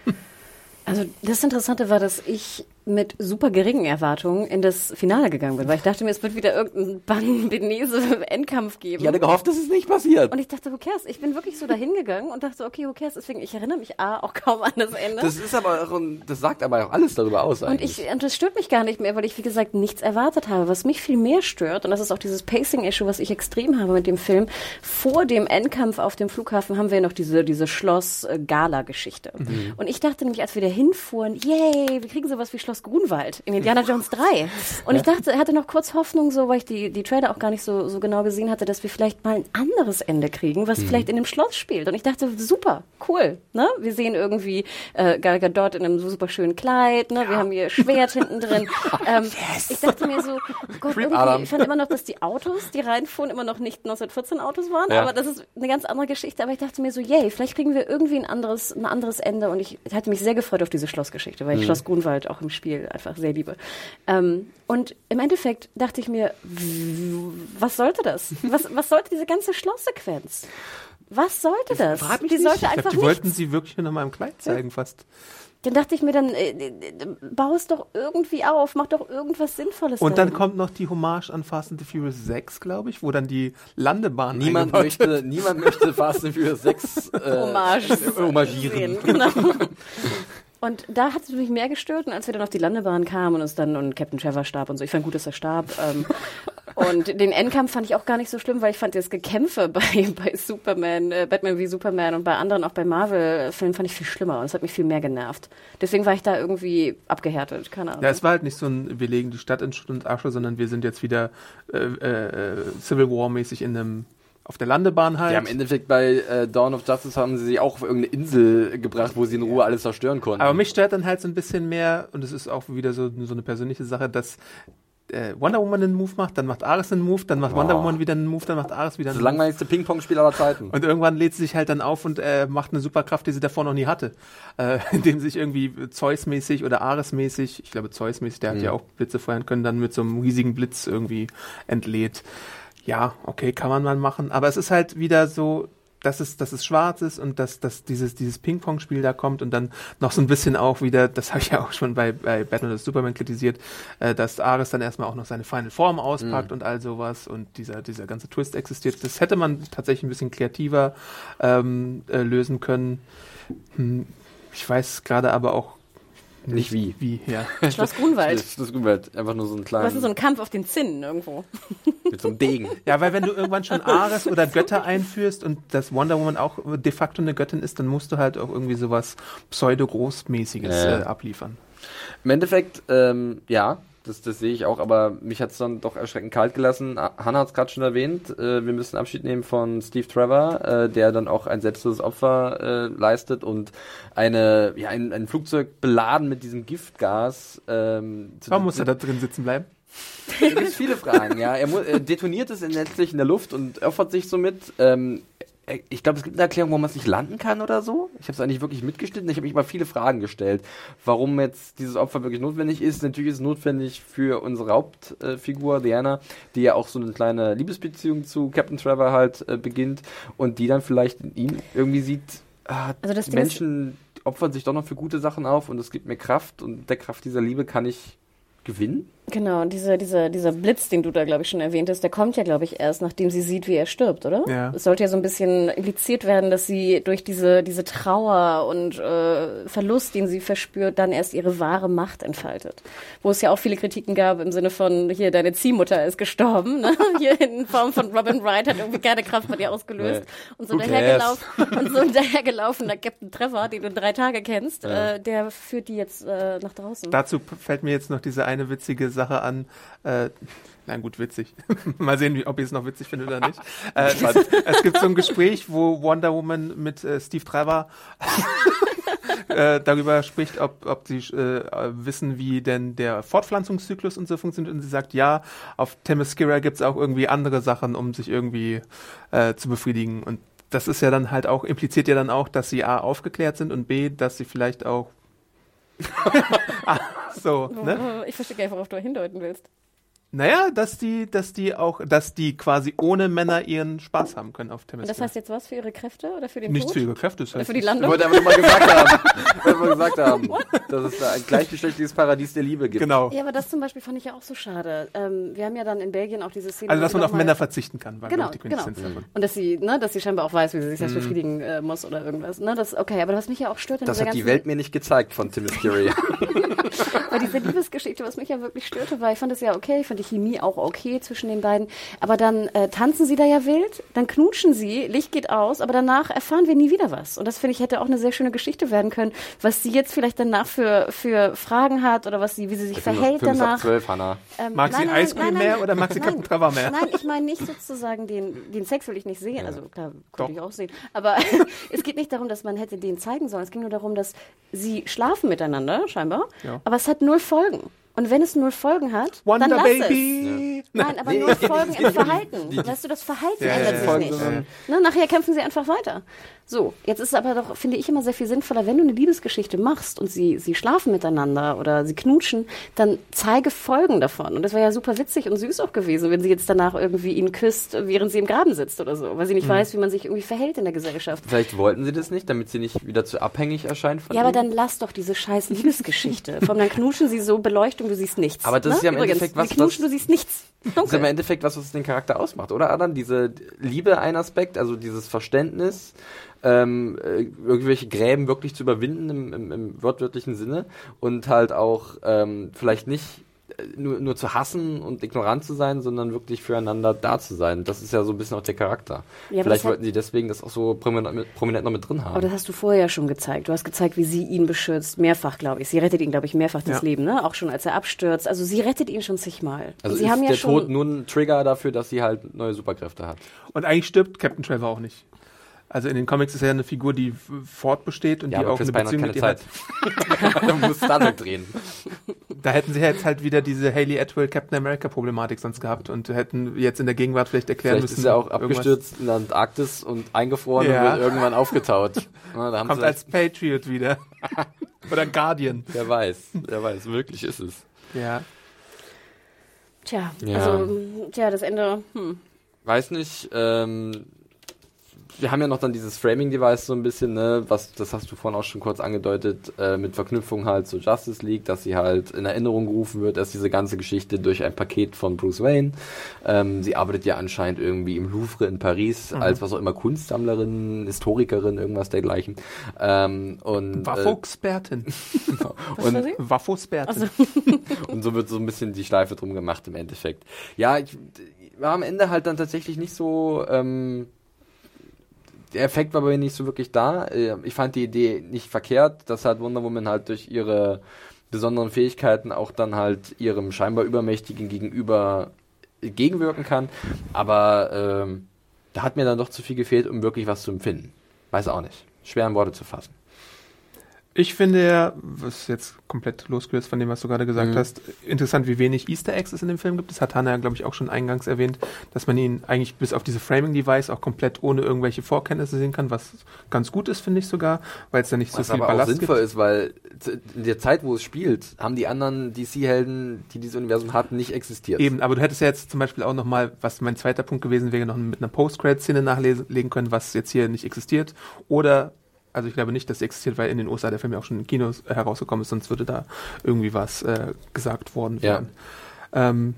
Also das Interessante war, dass ich mit super geringen Erwartungen in das Finale gegangen bin, weil ich dachte mir, es wird wieder irgendeinen Ban-Benese-Endkampf geben. Ich hatte gehofft, dass es nicht passiert. Und ich dachte, who cares? Ich bin wirklich so dahin gegangen und dachte, okay, who cares? Deswegen, ich erinnere mich A, auch kaum an das Ende. Das ist aber auch, das sagt aber auch alles darüber aus und eigentlich. ich, und das stört mich gar nicht mehr, weil ich, wie gesagt, nichts erwartet habe. Was mich viel mehr stört, und das ist auch dieses Pacing-Issue, was ich extrem habe mit dem Film, vor dem Endkampf auf dem Flughafen haben wir ja noch diese, diese Schloss-Gala-Geschichte. Mhm. Und ich dachte nämlich, als wir da hinfuhren, yay, wir kriegen sowas wie Schloss Grunwald in Indiana Jones 3. Und ich dachte, hatte noch kurz Hoffnung, so, weil ich die, die Trailer auch gar nicht so, so genau gesehen hatte, dass wir vielleicht mal ein anderes Ende kriegen, Mhm. was vielleicht in dem Schloss spielt. Und ich dachte, super, cool. Ne? Wir sehen irgendwie äh, Gal Gadot in einem super schönen Kleid, ne? wir haben hier Schwert hinten drin. Ähm, Ich dachte mir so, Gott, irgendwie, Adam. ich fand immer noch, dass die Autos, die reinfuhren, immer noch nicht 1914 Autos waren, Ja. aber das ist eine ganz andere Geschichte. Aber ich dachte mir so, yay, vielleicht kriegen wir irgendwie ein anderes, ein anderes Ende. Und ich hatte mich sehr gefreut auf diese Schlossgeschichte, weil ich Schloss Grunwald auch im Spiel einfach sehr liebe. Ähm, und im Endeffekt dachte ich mir, was sollte das? Was, was sollte diese ganze Schlosssequenz? Was sollte das? frag mich Die nicht. sollte Ich einfach die nicht wollten sie wirklich nur noch mal im Kleid zeigen, fast. dann dachte ich mir dann, äh, äh, bau es doch irgendwie auf, mach doch irgendwas Sinnvolles. Und dann dahin. kommt noch die Hommage an Fast and the Furious 6, glaube ich, wo dann die Landebahn Niemand möchte, niemand möchte Fast and Furious 6 äh, Hommage homagieren. sehen. Genau. Und da hat es mich mehr gestört, und als wir dann auf die Landebahn kamen und es dann und Captain Trevor starb und so. Ich fand gut, dass er starb. Ähm, und den Endkampf fand ich auch gar nicht so schlimm, weil ich fand das Gekämpfe bei, bei Superman, äh, Batman wie Superman und bei anderen, auch bei Marvel-Filmen, fand ich viel schlimmer und es hat mich viel mehr genervt. Deswegen war ich da irgendwie abgehärtet, keine Ahnung. Ja, es war halt nicht so ein, wir legen die Stadt in Schutt und Asche, sondern wir sind jetzt wieder äh, äh, Civil War-mäßig in einem, auf der Landebahn halt. Ja, im Endeffekt bei äh, Dawn of Justice haben sie sich auch auf irgendeine Insel gebracht, wo sie in Ruhe alles zerstören konnten. Aber mich stört dann halt so ein bisschen mehr, und es ist auch wieder so, so eine persönliche Sache, dass äh, Wonder Woman einen Move macht, dann macht Ares einen Move, dann macht Wonder Boah. Woman wieder einen Move, dann macht Ares wieder das einen Move. langweiligste Ping-Pong-Spiel aller Zeiten. Und irgendwann lädt sie sich halt dann auf und äh, macht eine Superkraft, die sie davor noch nie hatte. Äh, indem sie sich irgendwie Zeus-mäßig oder Ares-mäßig, ich glaube Zeus-mäßig, der hat ja auch Blitze feuern können, dann mit so einem riesigen Blitz irgendwie entlädt. Ja, okay, kann man mal machen. Aber es ist halt wieder so, dass es, dass es schwarz ist und dass, dass dieses, dieses Ping-Pong-Spiel da kommt und dann noch so ein bisschen auch wieder, das habe ich ja auch schon bei, bei Batman vs. Superman kritisiert, äh, dass Ares dann erstmal auch noch seine Final Form auspackt und all sowas und dieser, dieser ganze Twist existiert. Das hätte man tatsächlich ein bisschen kreativer ähm, äh, lösen können. Hm, ich weiß gerade aber auch Nicht wie. wie, ja. Schloss Grunwald. Das, das Umwelt, einfach nur so ein kleiner, Was ist so ein Kampf auf den Zinnen irgendwo? mit so einem Degen. Ja, weil wenn du irgendwann schon Ares oder Götter einführst und das Wonder Woman auch de facto eine Göttin ist, dann musst du halt auch irgendwie sowas pseudo-großmäßiges Ja. äh, abliefern. Im Endeffekt, ähm, ja, das, das sehe ich auch, aber mich hat es dann doch erschreckend kalt gelassen. Ah, Hannah hat es gerade schon erwähnt, äh, wir müssen Abschied nehmen von Steve Trevor, äh, der dann auch ein selbstloses Opfer äh, leistet und eine, ja, ein, ein Flugzeug beladen mit diesem Giftgas. Ähm, Warum muss er da drin sitzen bleiben? Da gibt es viele Fragen, ja. Er, er detoniert es letztlich in der Luft und opfert sich somit. Ähm, ich glaube, es gibt eine Erklärung, warum man es nicht landen kann oder so. Ich habe es eigentlich wirklich mitgeschnitten. Ich habe mich mal viele Fragen gestellt, warum jetzt dieses Opfer wirklich notwendig ist. Natürlich ist es notwendig für unsere Hauptfigur, Diana, die ja auch so eine kleine Liebesbeziehung zu Captain Trevor halt äh, beginnt und die dann vielleicht in ihm irgendwie sieht, ah, Also das die Menschen opfern sich doch noch für gute Sachen auf und es gibt mir Kraft und der Kraft dieser Liebe kann ich gewinnen. Genau, dieser, dieser, dieser Blitz, den du da, glaube ich, schon erwähnt hast, der kommt ja, glaube ich, erst, nachdem sie sieht, wie er stirbt, oder? Ja. Es sollte ja so ein bisschen impliziert werden, dass sie durch diese, diese Trauer und äh, Verlust, den sie verspürt, dann erst ihre wahre Macht entfaltet. Wo es ja auch viele Kritiken gab im Sinne von, hier, deine Ziehmutter ist gestorben, ne? Hier in Form von Robin Wright hat irgendwie keine Kraft bei dir ausgelöst. Nee. Und so Who dahergelaufen, und so dahergelaufener Captain Trevor, den du drei Tage kennst, äh, der führt die jetzt äh, nach draußen. Dazu fällt mir jetzt noch diese eine witzige Sache an. Äh, nein, gut, witzig. Mal sehen, wie, ob ihr es noch witzig findet oder nicht. Äh, es, gibt so ein Gespräch, wo Wonder Woman mit äh, Steve Trevor äh, darüber spricht, ob, ob sie äh, wissen, wie denn der Fortpflanzungszyklus und so funktioniert. Und sie sagt, ja, auf Themyscira gibt es auch irgendwie andere Sachen, um sich irgendwie äh, zu befriedigen. Und das ist ja dann halt auch, impliziert ja dann auch, dass sie A, aufgeklärt sind und B, dass sie vielleicht auch so, ne? Ich verstehe gar nicht, worauf du hindeuten willst. Naja, dass die, dass die auch, dass die quasi ohne Männer ihren Spaß haben können auf Und Themyscira. das heißt jetzt was für ihre Kräfte oder für den Nichts Tod? für ihre Kräfte. Das Oder heißt, für die Ich Landung? wollte einfach nur mal gesagt haben, wollte mal gesagt haben dass es da ein gleichgeschlechtliches Paradies der Liebe gibt. Genau. Ja, aber das zum Beispiel fand ich ja auch so schade. Ähm, wir haben ja dann in Belgien auch diese Szene. Also, dass man auf Männer verzichten kann, war Genau, die genau. Davon. Und dass sie, ne, dass sie scheinbar auch weiß, wie sie sich das befriedigen äh, muss oder irgendwas. Ne, das, okay, aber was mich ja auch stört in Das hat die Welt mir nicht gezeigt von Tim Mystery. Bei dieser Liebesgeschichte, was mich ja wirklich störte, war, ich fand es ja okay, ich fand die Chemie auch okay zwischen den beiden. Aber dann äh, tanzen sie da ja wild, dann knutschen sie, Licht geht aus, aber danach erfahren wir nie wieder was. Und das finde ich hätte auch eine sehr schöne Geschichte werden können, was sie jetzt vielleicht danach für, für Fragen hat oder was sie, wie sie sich verhält Fünf ab danach. zwölf, Hannah. Ähm, Mag sie Eiscreme mehr oder mag sie nein, Captain Trevor mehr? Nein, ich meine nicht sozusagen den, den Sex will ich nicht sehen. Also klar, Doch. könnte ich auch sehen. Aber es geht nicht darum, dass man hätte den zeigen sollen. Es ging nur darum, dass sie schlafen miteinander, scheinbar. Ja. Aber es hat null Folgen. Und wenn es null Folgen hat, Wonder dann lass es. Baby! Nein, aber Nee, geht Folgen im Verhalten. weißt du, das Verhalten Ja, ändert ja, sich nicht. Ne, nachher kämpfen sie einfach weiter. So, jetzt ist es aber doch, finde ich, immer sehr viel sinnvoller, wenn du eine Liebesgeschichte machst und sie, sie schlafen miteinander oder sie knutschen, dann zeige Folgen davon. Und das wäre ja super witzig und süß auch gewesen, wenn sie jetzt danach irgendwie ihn küsst, während sie im Graben sitzt oder so, weil sie nicht Mhm. weiß, wie man sich irgendwie verhält in der Gesellschaft. Vielleicht wollten sie das nicht, damit sie nicht wieder zu abhängig erscheint von Ja, aber ihm. dann lass doch diese scheiß Liebesgeschichte. Vom dann knuschen sie so Beleuchtung, du siehst nichts. Aber das ne? ist ja im Übrigens, Endeffekt was, Sie knutschen, was- du siehst nichts. Das ist ja im Endeffekt was, was den Charakter ausmacht, oder Adam? Diese Liebe ein Aspekt, also dieses Verständnis, ähm, äh, irgendwelche Gräben wirklich zu überwinden im, im, im wortwörtlichen Sinne und halt auch ähm, vielleicht nicht äh, nur, nur zu hassen und ignorant zu sein, sondern wirklich füreinander da zu sein. Das ist ja so ein bisschen auch der Charakter. Ja, vielleicht das wollten sie deswegen das auch so prominent, prominent noch mit drin haben. Aber das hast du vorher schon gezeigt. Du hast gezeigt, wie sie ihn beschützt, mehrfach, glaube ich. Sie rettet ihn, glaube ich, mehrfach das Ja. Leben, ne? Auch schon als er abstürzt. Also sie rettet ihn schon zigmal. also sie ist haben ja der schon. Tod nur ein Trigger dafür, dass sie halt neue Superkräfte hat. Und eigentlich stirbt Captain Trevor auch nicht. Also in den Comics ist er eine Figur, die fortbesteht und Ja, die aber auch Chris eine Beziehung keine mit ihr Zeit. hat. du musst Star Trek drehen. Da hätten sie jetzt halt wieder diese Haley Atwell Captain America Problematik sonst gehabt und hätten jetzt in der Gegenwart vielleicht erklären Vielleicht müssen. ist er auch abgestürzt in der Antarktis und eingefroren Ja. und wird irgendwann aufgetaut. Na, da haben Kommt sie als Patriot wieder. Oder Guardian. wer weiß, wer weiß, wirklich ist es. Ja. Tja, Ja. also, tja, das Ende. Hm. Weiß nicht, ähm, wir haben ja noch dann dieses Framing-Device so ein bisschen, ne, was, das hast du vorhin auch schon kurz angedeutet, äh, mit Verknüpfung halt zur Justice League, dass sie halt in Erinnerung gerufen wird, dass diese ganze Geschichte durch ein Paket von Bruce Wayne. Ähm, sie arbeitet ja anscheinend irgendwie im Louvre in Paris als was auch immer Kunstsammlerin, Historikerin, irgendwas dergleichen. Ähm, und, Waffo-Expertin. Was und sie? Waffo-Expertin. und so wird so ein bisschen die Schleife drum gemacht im Endeffekt. Ja, ich war am Ende halt dann tatsächlich nicht so. Ähm, der Effekt war bei mir nicht so wirklich da. Äh, Ich fand die Idee nicht verkehrt, dass halt Wonder Woman halt durch ihre besonderen Fähigkeiten auch dann halt ihrem scheinbar Übermächtigen gegenüber gegenwirken kann. Aber ähm, da hat mir dann doch zu viel gefehlt, um wirklich was zu empfinden. Weiß auch nicht. Schwer in Worte zu fassen. Ich finde ja, was jetzt komplett losgelöst von dem, was du gerade gesagt Mhm. hast, interessant, wie wenig Easter Eggs es in dem Film gibt. Das hat Hannah, glaube ich, auch schon eingangs erwähnt, dass man ihn eigentlich bis auf diese Framing-Device auch komplett ohne irgendwelche Vorkenntnisse sehen kann, was ganz gut ist, finde ich sogar, weil es da nicht Was so viel aber auch Ballast sinnvoll gibt. ist, weil in der Zeit, wo es spielt, haben die anderen DC-Helden, die dieses Universum hatten, nicht existiert. Eben, aber du hättest ja jetzt zum Beispiel auch nochmal, was mein zweiter Punkt gewesen wäre, noch mit einer Post-Credit-Szene nachlegen können, was jetzt hier nicht existiert. Oder, also ich glaube nicht, dass sie existiert, weil in den USA der Film ja auch schon in Kinos äh, herausgekommen ist, sonst würde da irgendwie was äh, gesagt worden Ja. werden. Ähm,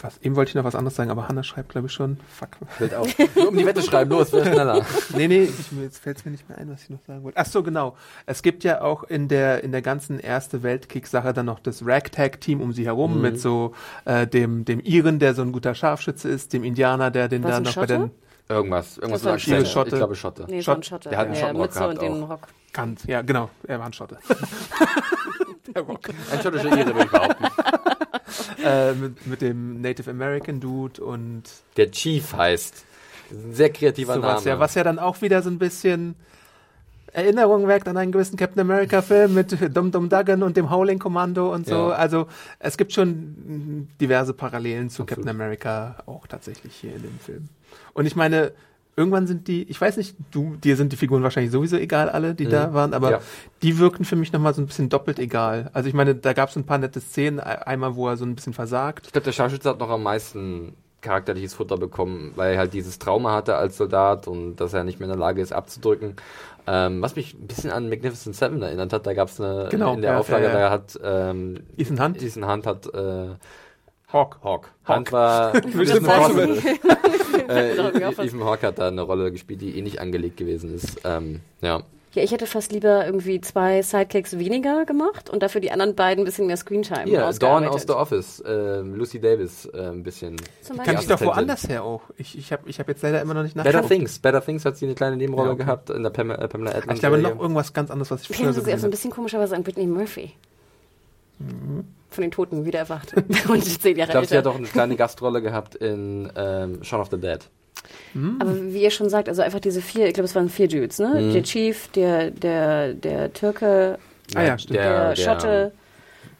was, eben wollte ich noch was anderes sagen, aber Hannah schreibt, glaube ich, schon. Fuck. Fällt auf. Nur um die Wette schreiben, los, wer schneller. nee, nee, ich, jetzt fällt es mir nicht mehr ein, was ich noch sagen wollte. Ach so, genau. Es gibt ja auch in der in der ganzen Erste Weltkrieg-Sache dann noch das Ragtag-Team um sie herum Mhm. mit so äh, dem dem Iren, der so ein guter Scharfschütze ist, dem Indianer, der den Was, da noch bei Schotte? den Irgendwas, irgendwas Das war ein. Schotte. Ich glaube Schotte. Nee, Schott- Schotte. der hat einen ja, Schottenrock Mütze und gehabt den auch. Rock. Kant. Ja, genau, er war ein Schotte. der Rock. Ein schottischer Ire, würde ich behaupten. äh, mit, mit dem Native American Dude und Der Chief heißt. Ein sehr kreativer sowas, Name. ja, was ja dann auch wieder so ein bisschen Erinnerung weckt an einen gewissen Captain America Film mit Dum Dum Duggan und dem Howling Kommando und so. Ja. Also es gibt schon diverse Parallelen zu Absolut. Captain America auch tatsächlich hier in dem Film. Und ich meine, irgendwann sind die, ich weiß nicht, du, dir sind die Figuren wahrscheinlich sowieso egal, alle, die da waren, aber Ja. die wirken für mich nochmal so ein bisschen doppelt egal. Also ich meine, da gab es ein paar nette Szenen, e- einmal, wo er so ein bisschen versagt. Ich glaube, der Scharfschütze hat noch am meisten charakterliches Futter bekommen, weil er halt dieses Trauma hatte als Soldat und dass er nicht mehr in der Lage ist abzudrücken. Ähm, was mich ein bisschen an Magnificent Seven erinnert hat, da gab es eine Genau, in der ja, Auflage, ja, ja. da hat ähm, Ethan Hunt? Ethan Hunt hat äh, Hawk. Hawk. Hunt war äh, was- Ethan Hawke hat da eine Rolle gespielt, die eh nicht angelegt gewesen ist. Ähm, ja. Ja, ich hätte fast lieber irgendwie zwei Sidekicks weniger gemacht und dafür die anderen beiden ein bisschen mehr Screentime Hier, Dawn aus The Office, ähm, Lucy Davis äh, ein bisschen. Kann ich doch woanders her auch. Ich, ich habe ich hab jetzt leider immer noch nicht Better nachgeschaut. Things. Better Things hat sie eine kleine Nebenrolle Ja, okay. gehabt in der Pamela, äh, Pamela Adlon Ich glaube noch irgendwas ganz anderes, was ich Ich früher finde so sie auch so ein bisschen komischerweise an Brittany Murphy. Mhm. Von den Toten wieder erwacht. und zehn Jahre Ich glaube, sie hat auch eine kleine Gastrolle gehabt in ähm, Shaun of the Dead. Aber wie ihr schon sagt, also einfach diese vier, ich glaube, es waren vier Dudes, ne? Mhm. Der Chief, der, der, der Türke, Ah ja, stimmt. der, Schotte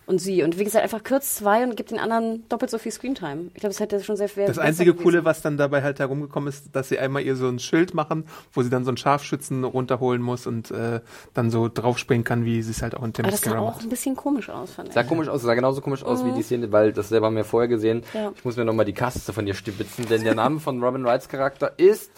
und sie. Und wie gesagt, einfach kürzt zwei und gibt den anderen doppelt so viel Screentime. Ich glaube, es hätte schon sehr viel Das einzige gewesen. Coole, was dann dabei halt herumgekommen ist, dass sie einmal ihr so ein Schild machen, wo sie dann so einen Scharfschützen runterholen muss und äh, dann so draufspringen kann, wie sie es halt auch in Aber das sah Themyscira auch macht. ein bisschen komisch aus, fand ich. Sah komisch aus, sah genauso komisch aus wie die Szene, weil das selber haben wir vorher gesehen. Ja. Ich muss mir nochmal die Kaste von dir stibitzen, denn der Name von Robin Wrights Charakter ist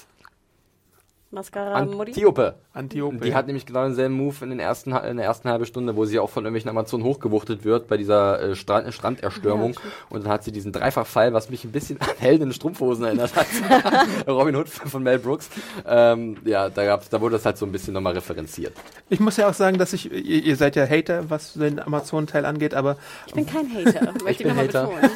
Mascara Mutti. Antiope. Antiope. Die hat nämlich genau denselben Move in, den ersten, in der ersten halben Stunde, wo sie auch von irgendwelchen Amazonen hochgewuchtet wird bei dieser äh, Strand, Stranderstürmung. und dann hat sie diesen Dreifachfall, was mich ein bisschen an Helden in Strumpfhosen erinnert hat. Robin Hood von Mel Brooks. Ähm, ja, da, gab's, da wurde das halt so ein bisschen nochmal referenziert. Ich muss ja auch sagen, dass ich, ihr, ihr seid ja Hater, was den Amazon-Teil angeht, aber Ich bin kein Hater, möchte ich bin nochmal Hater. betonen.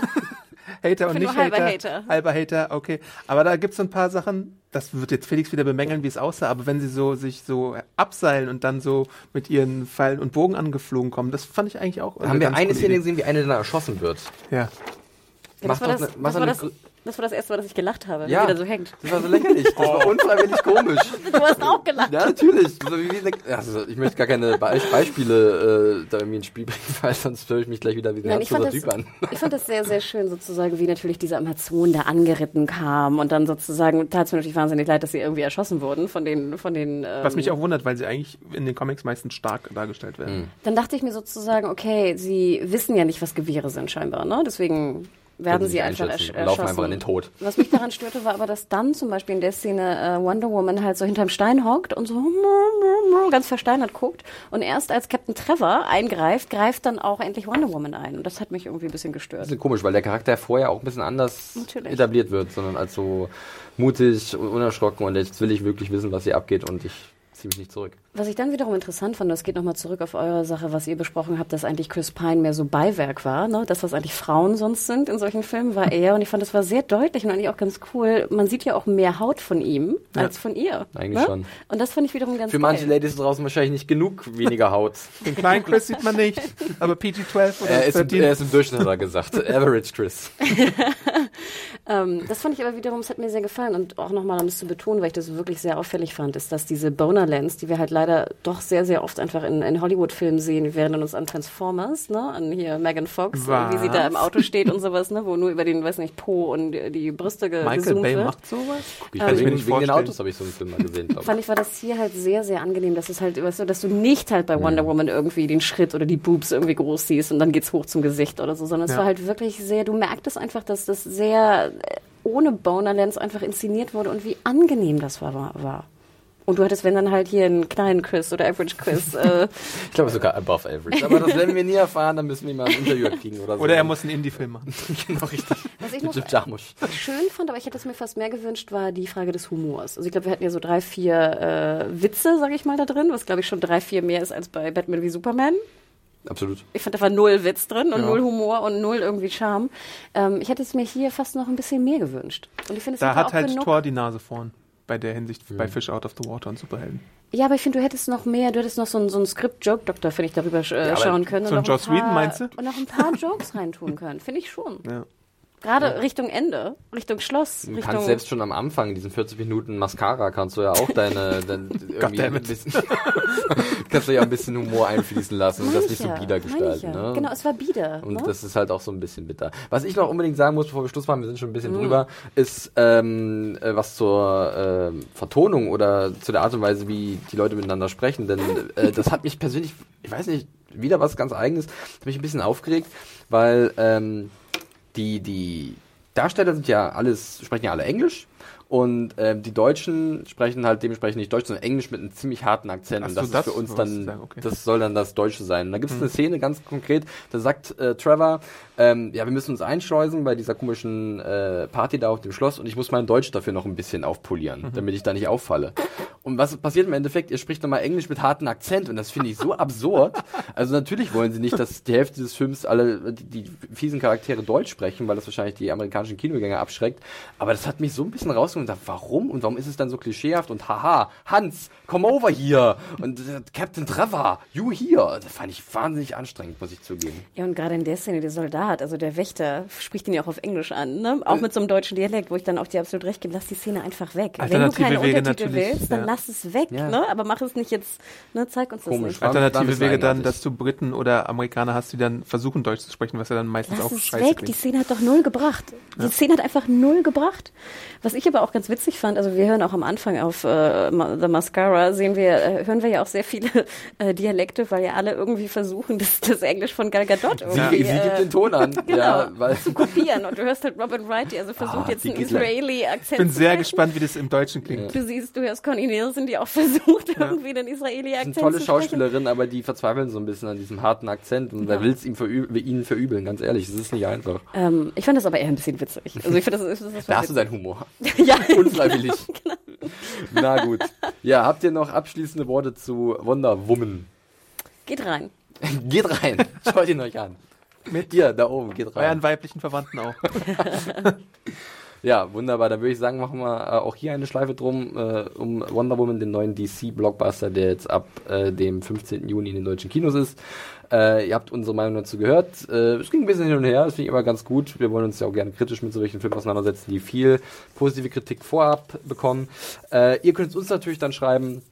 Hater und bin nicht nur halber Hater. Hater. Halber Hater, okay. Aber da gibt es so ein paar Sachen, das wird jetzt Felix wieder bemängeln, wie es aussah, aber wenn sie so sich so abseilen und dann so mit ihren Pfeilen und Bogen angeflogen kommen, das fand ich eigentlich auch. Da haben wir eine Szene gesehen, wie eine dann erschossen wird. Ja. Das, war doch das, ne- doch war das, das war das erste Mal, dass ich gelacht habe, Ja. wie der so hängt. Das war so lächerlich. Das war unfreiwillig komisch. Du hast auch gelacht. Ja, natürlich. Also ich möchte gar keine Be Beispiele äh, da irgendwie ins Spiel bringen, weil sonst höre ich mich gleich wieder wie fand herzloser das, Typ an. ich fand das sehr, sehr schön, sozusagen, wie natürlich diese Amazon da angeritten kam und dann sozusagen tat es mir natürlich wahnsinnig leid, dass sie irgendwie erschossen wurden von den, von den. Ähm, Was mich auch wundert, weil sie eigentlich in den Comics meistens stark dargestellt werden. Dann dachte ich mir sozusagen, okay, sie wissen ja nicht, was Gewehre sind scheinbar, ne? Deswegen werden sie einfach ersch und laufen erschossen. einfach in den Tod. Was mich daran störte, war aber, dass dann zum Beispiel in der Szene äh, Wonder Woman halt so hinterm Stein hockt und so ganz versteinert guckt und erst als Captain Trevor eingreift, greift dann auch endlich Wonder Woman ein. Und das hat mich irgendwie ein bisschen Das gestört. ist komisch, weil der Charakter vorher auch ein bisschen anders Natürlich. etabliert wird, sondern als so mutig und unerschrocken und jetzt will ich wirklich wissen, was hier abgeht und ich ziehe mich nicht zurück. Was ich dann wiederum interessant fand, das geht nochmal zurück auf eure Sache, was ihr besprochen habt, dass eigentlich Chris Pine mehr so Beiwerk war. Ne? Das, was eigentlich Frauen sonst sind in solchen Filmen, war er. Und ich fand, das war sehr deutlich und eigentlich auch ganz cool. Man sieht ja auch mehr Haut von ihm als von ihr. Eigentlich ne? schon. Und das fand ich wiederum ganz Für manche geil. Ladies draußen wahrscheinlich nicht genug weniger Haut. Den kleinen Chris sieht man nicht, aber PG-12 oder er, ist im, 13. er ist im Durchschnitt, hat er gesagt. Average Chris. Ähm, das fand ich aber wiederum, es hat mir sehr gefallen und auch nochmal, um es zu betonen, weil ich das wirklich sehr auffällig fand, ist, dass diese Boner-Lens, die wir halt leider doch sehr, sehr oft einfach in, in Hollywood-Filmen sehen, wir erinnern uns an Transformers, ne, an hier Megan Fox, Was? wie sie da im Auto steht und sowas, ne, wo nur über den, weiß nicht, Po und die, Brüste ge Michael Bay wird. macht sowas? Ich Kann ich mir nicht wegen den vorstellen. Autos habe ich so einen Film mal gesehen, glaube Fand ich. war das hier halt sehr, sehr angenehm, dass es halt, weißt du, dass du nicht halt bei Mhm. Wonder Woman irgendwie den Schritt oder die Boobs irgendwie groß siehst und dann geht's hoch zum Gesicht oder so, sondern es Ja. war halt wirklich sehr, du merktest einfach, dass das sehr äh, ohne Boner-Lens einfach inszeniert wurde und wie angenehm das war. war. Und du hattest, wenn dann halt hier einen kleinen Chris oder Average Chris, äh, Ich glaube sogar above average. Aber das werden wir nie erfahren, dann müssen wir mal ein Interview kriegen oder so. Oder er muss einen Indie-Film machen. genau richtig. was ich Mit noch Jim Jarmusch. schön fand, aber ich hätte es mir fast mehr gewünscht, war die Frage des Humors. Also ich glaube, wir hatten ja so drei, vier äh, Witze, sage ich mal, da drin, was glaube ich schon drei, vier mehr ist als bei Batman wie Superman. Absolut. Ich fand, da war null Witz drin und Ja. null Humor und null irgendwie Charme. Ähm, ich hätte es mir hier fast noch ein bisschen mehr gewünscht. Und ich finde, es Da hat auch halt genug. Thor die Nase vorn. Bei der Hinsicht, bei Fish Out of the Water und Superhelden. Ja, aber ich finde, du hättest noch mehr, du hättest noch so ein, so ein Script-Joke-Doktor, finde ich, darüber äh, aber schauen können. so und ein noch paar, Whedon, meinst du? Und noch ein paar Jokes reintun können. Finde ich schon. Ja. Gerade Richtung Ende, Richtung Schloss, Du Richtung. kannst selbst schon am Anfang, diesen 40 Minuten Mascara, kannst du ja auch deine, dein, irgendwie ein bisschen, kannst du ja ein bisschen Humor einfließen lassen und das ich nicht so ja, bieder gestalten. ja. Ne? Genau, es war bieder. Und ne? das ist halt auch so ein bisschen bitter. Was ich noch unbedingt sagen muss, bevor wir Schluss machen, wir sind schon ein Mhm. bisschen drüber, ist ähm, äh, was zur ähm, Vertonung oder zu der Art und Weise, wie die Leute miteinander sprechen. Denn äh, das hat mich persönlich, ich weiß nicht, wieder was ganz Eigenes, hat mich ein bisschen aufgeregt, weil ähm, die, die Darsteller sind ja alles, sprechen ja alle Englisch. Und ähm, die Deutschen sprechen halt dementsprechend nicht Deutsch, sondern Englisch mit einem ziemlich harten Akzent. Ach und so, das, das ist für uns dann, sagen, okay. das soll dann das Deutsche sein. Und da gibt es eine Szene ganz konkret, da sagt äh, Trevor, ähm, ja, wir müssen uns einschleusen bei dieser komischen äh, Party da auf dem Schloss und ich muss mein Deutsch dafür noch ein bisschen aufpolieren, damit ich da nicht auffalle. Und was passiert im Endeffekt? Ihr spricht nochmal Englisch mit hartem Akzent und das finde ich so absurd. Also natürlich wollen sie nicht, dass die Hälfte des Films alle die, die fiesen Charaktere Deutsch sprechen, weil das wahrscheinlich die amerikanischen Kinogänger abschreckt. Aber das hat mich so ein bisschen rausgeholt und gedacht, warum? Und warum ist es dann so klischeehaft und haha, Hans, come over hier und äh, Captain Trevor, you here. Das fand ich wahnsinnig anstrengend, muss ich zugeben. Ja, und gerade in der Szene, der Soldat, also der Wächter, spricht ihn ja auch auf Englisch an, ne? Auch mit so einem deutschen Dialekt, wo ich dann auch dir absolut recht gebe, lass die Szene einfach weg. Wenn du Alternative keine Wege Untertitel natürlich, willst, dann ja. lass es weg, Ja. ne? Aber mach es nicht jetzt, ne? Zeig uns das Komisch, nicht. war ein Alternative Wege dann, dass du Briten oder Amerikaner hast, die dann versuchen, Deutsch zu sprechen, was ja dann meistens Lass auch es scheiße weg, die. Szene hat doch null gebracht. Die Szene hat einfach null gebracht. Was ich aber auch ganz witzig fand, also wir hören auch am Anfang auf äh, The Mascara, sehen wir, äh, hören wir ja auch sehr viele äh, Dialekte, weil ja alle irgendwie versuchen, das, das Englisch von Gal Gadot Sie, irgendwie sie gibt äh, den Ton an, genau, ja, weil zu kopieren. Und du hörst halt Robin Wright, die also versucht Ah, jetzt einen. Israeli-Akzent Ich bin zu sehr gespannt, wie das im Deutschen klingt. Du siehst, du hörst Connie Nielsen, die auch versucht, irgendwie den Israeli-Akzent eine tolle zu sprechen. Schauspielerin, aber die verzweifeln so ein bisschen an diesem harten Akzent und wer will es ihm verüb ihnen verübeln, ganz ehrlich, es ist nicht einfach. Ähm, ich fand das aber eher ein bisschen witzig. Also ich finde, das ist, das ist Da hast du deinen Humor. ja, Unfreiwillig. Na gut. Ja, habt ihr noch abschließende Worte zu Wonder Woman? geht rein. geht rein. Schaut ihn euch an. Mit ihr da oben, geht rein. Euren weiblichen Verwandten auch. Ja, wunderbar. Dann würde ich sagen, machen wir äh, auch hier eine Schleife drum äh, um Wonder Woman, den neuen DC-Blockbuster, der jetzt ab äh, dem 15. Juni in den deutschen Kinos ist. Äh, ihr habt unsere Meinung dazu gehört. Äh, es ging ein bisschen hin und her, das finde ich aber ganz gut. Wir wollen uns ja auch gerne kritisch mit solchen Filmen auseinandersetzen, die viel positive Kritik vorab bekommen. Äh, ihr könnt uns natürlich dann schreiben,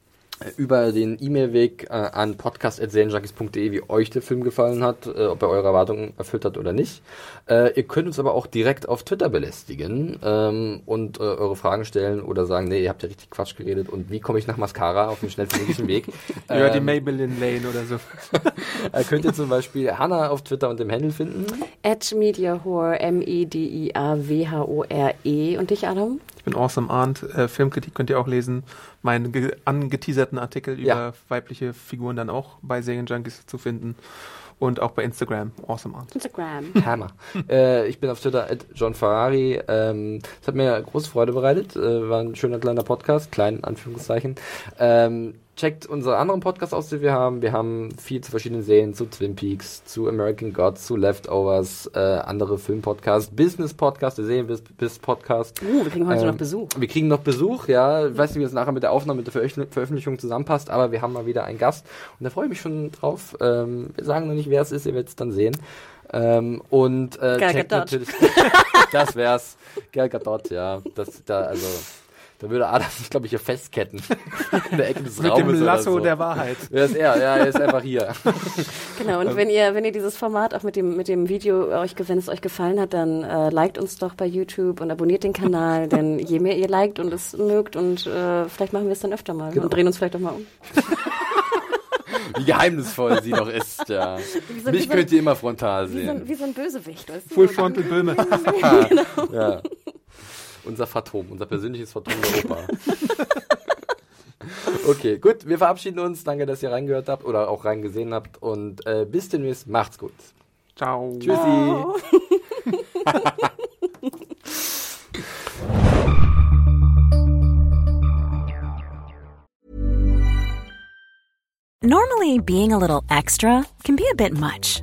über den E-Mail-Weg äh, an podcast.serienjunkies.de, wie euch der Film gefallen hat, äh, ob er eure Erwartungen erfüllt hat oder nicht. Äh, ihr könnt uns aber auch direkt auf Twitter belästigen ähm, und äh, eure Fragen stellen oder sagen, nee, ihr habt ja richtig Quatsch geredet und wie komme ich nach Mascara auf dem schnellstmöglichen Weg. Über die Ähm, Maybelline Lane oder so. äh, könnt ihr zum Beispiel Hannah auf Twitter und dem Handle finden. At Mediahore, M-E-D-I-A-W-H-O-R-E. E. Und dich, Adam? Ich bin Awesome Arndt. Äh, Filmkritik könnt ihr auch lesen. Meinen ge- angeteaserten Artikel über Ja. weibliche Figuren dann auch bei Serienjunkies zu finden. Und auch bei Instagram, Awesome Arndt. Instagram. Hammer. äh, ich bin auf Twitter at John Ferrari. Ähm, es hat mir große Freude bereitet. Äh, war ein schöner kleiner Podcast, klein in Anführungszeichen. Ähm, checkt unsere anderen Podcasts aus, die wir haben. Wir haben viel zu verschiedenen Serien, zu Twin Peaks, zu American Gods, zu Leftovers, äh, andere Filmpodcasts, Business-Podcast, der Serien-Business-Podcast. Uh, wir kriegen heute Ähm, noch Besuch. Wir kriegen noch Besuch, ja. Ich weiß nicht, wie das nachher mit der Aufnahme, mit der Veröffentlich- Veröffentlichung zusammenpasst, aber wir haben mal wieder einen Gast und da freue ich mich schon drauf. Ähm, wir sagen noch nicht, wer es ist, ihr werdet es dann sehen. Ähm, und äh, checkt natürlich. das wär's. Gal Gadot, ja. Das, da, also, da würde Adam sich, glaube ich, hier festketten. In der Ecke des Mit Raumes dem Lasso oder so. der Wahrheit. Wer ist er? Ja, er ist einfach hier. Genau, und wenn ihr, wenn ihr dieses Format auch mit dem, mit dem Video euch, wenn es euch gefallen hat, dann äh, liked uns doch bei YouTube und abonniert den Kanal, denn je mehr ihr liked und es mögt und äh, vielleicht machen wir es dann öfter mal Genau. und drehen uns vielleicht auch mal um. Wie geheimnisvoll sie noch ist, ja. so- Mich so- könnt ihr immer frontal Wie so, ein, sehen. wie so ein Bösewicht, weißt du? Full Frontal Böhme. Ja. Unser Phantom, unser persönliches Phantom Europa. Okay, gut, wir verabschieden uns. Danke, dass ihr reingehört habt oder auch reingesehen habt. Und äh, bis demnächst. Macht's gut. Ciao. Tschüssi. Normally, being a little extra can be a bit much,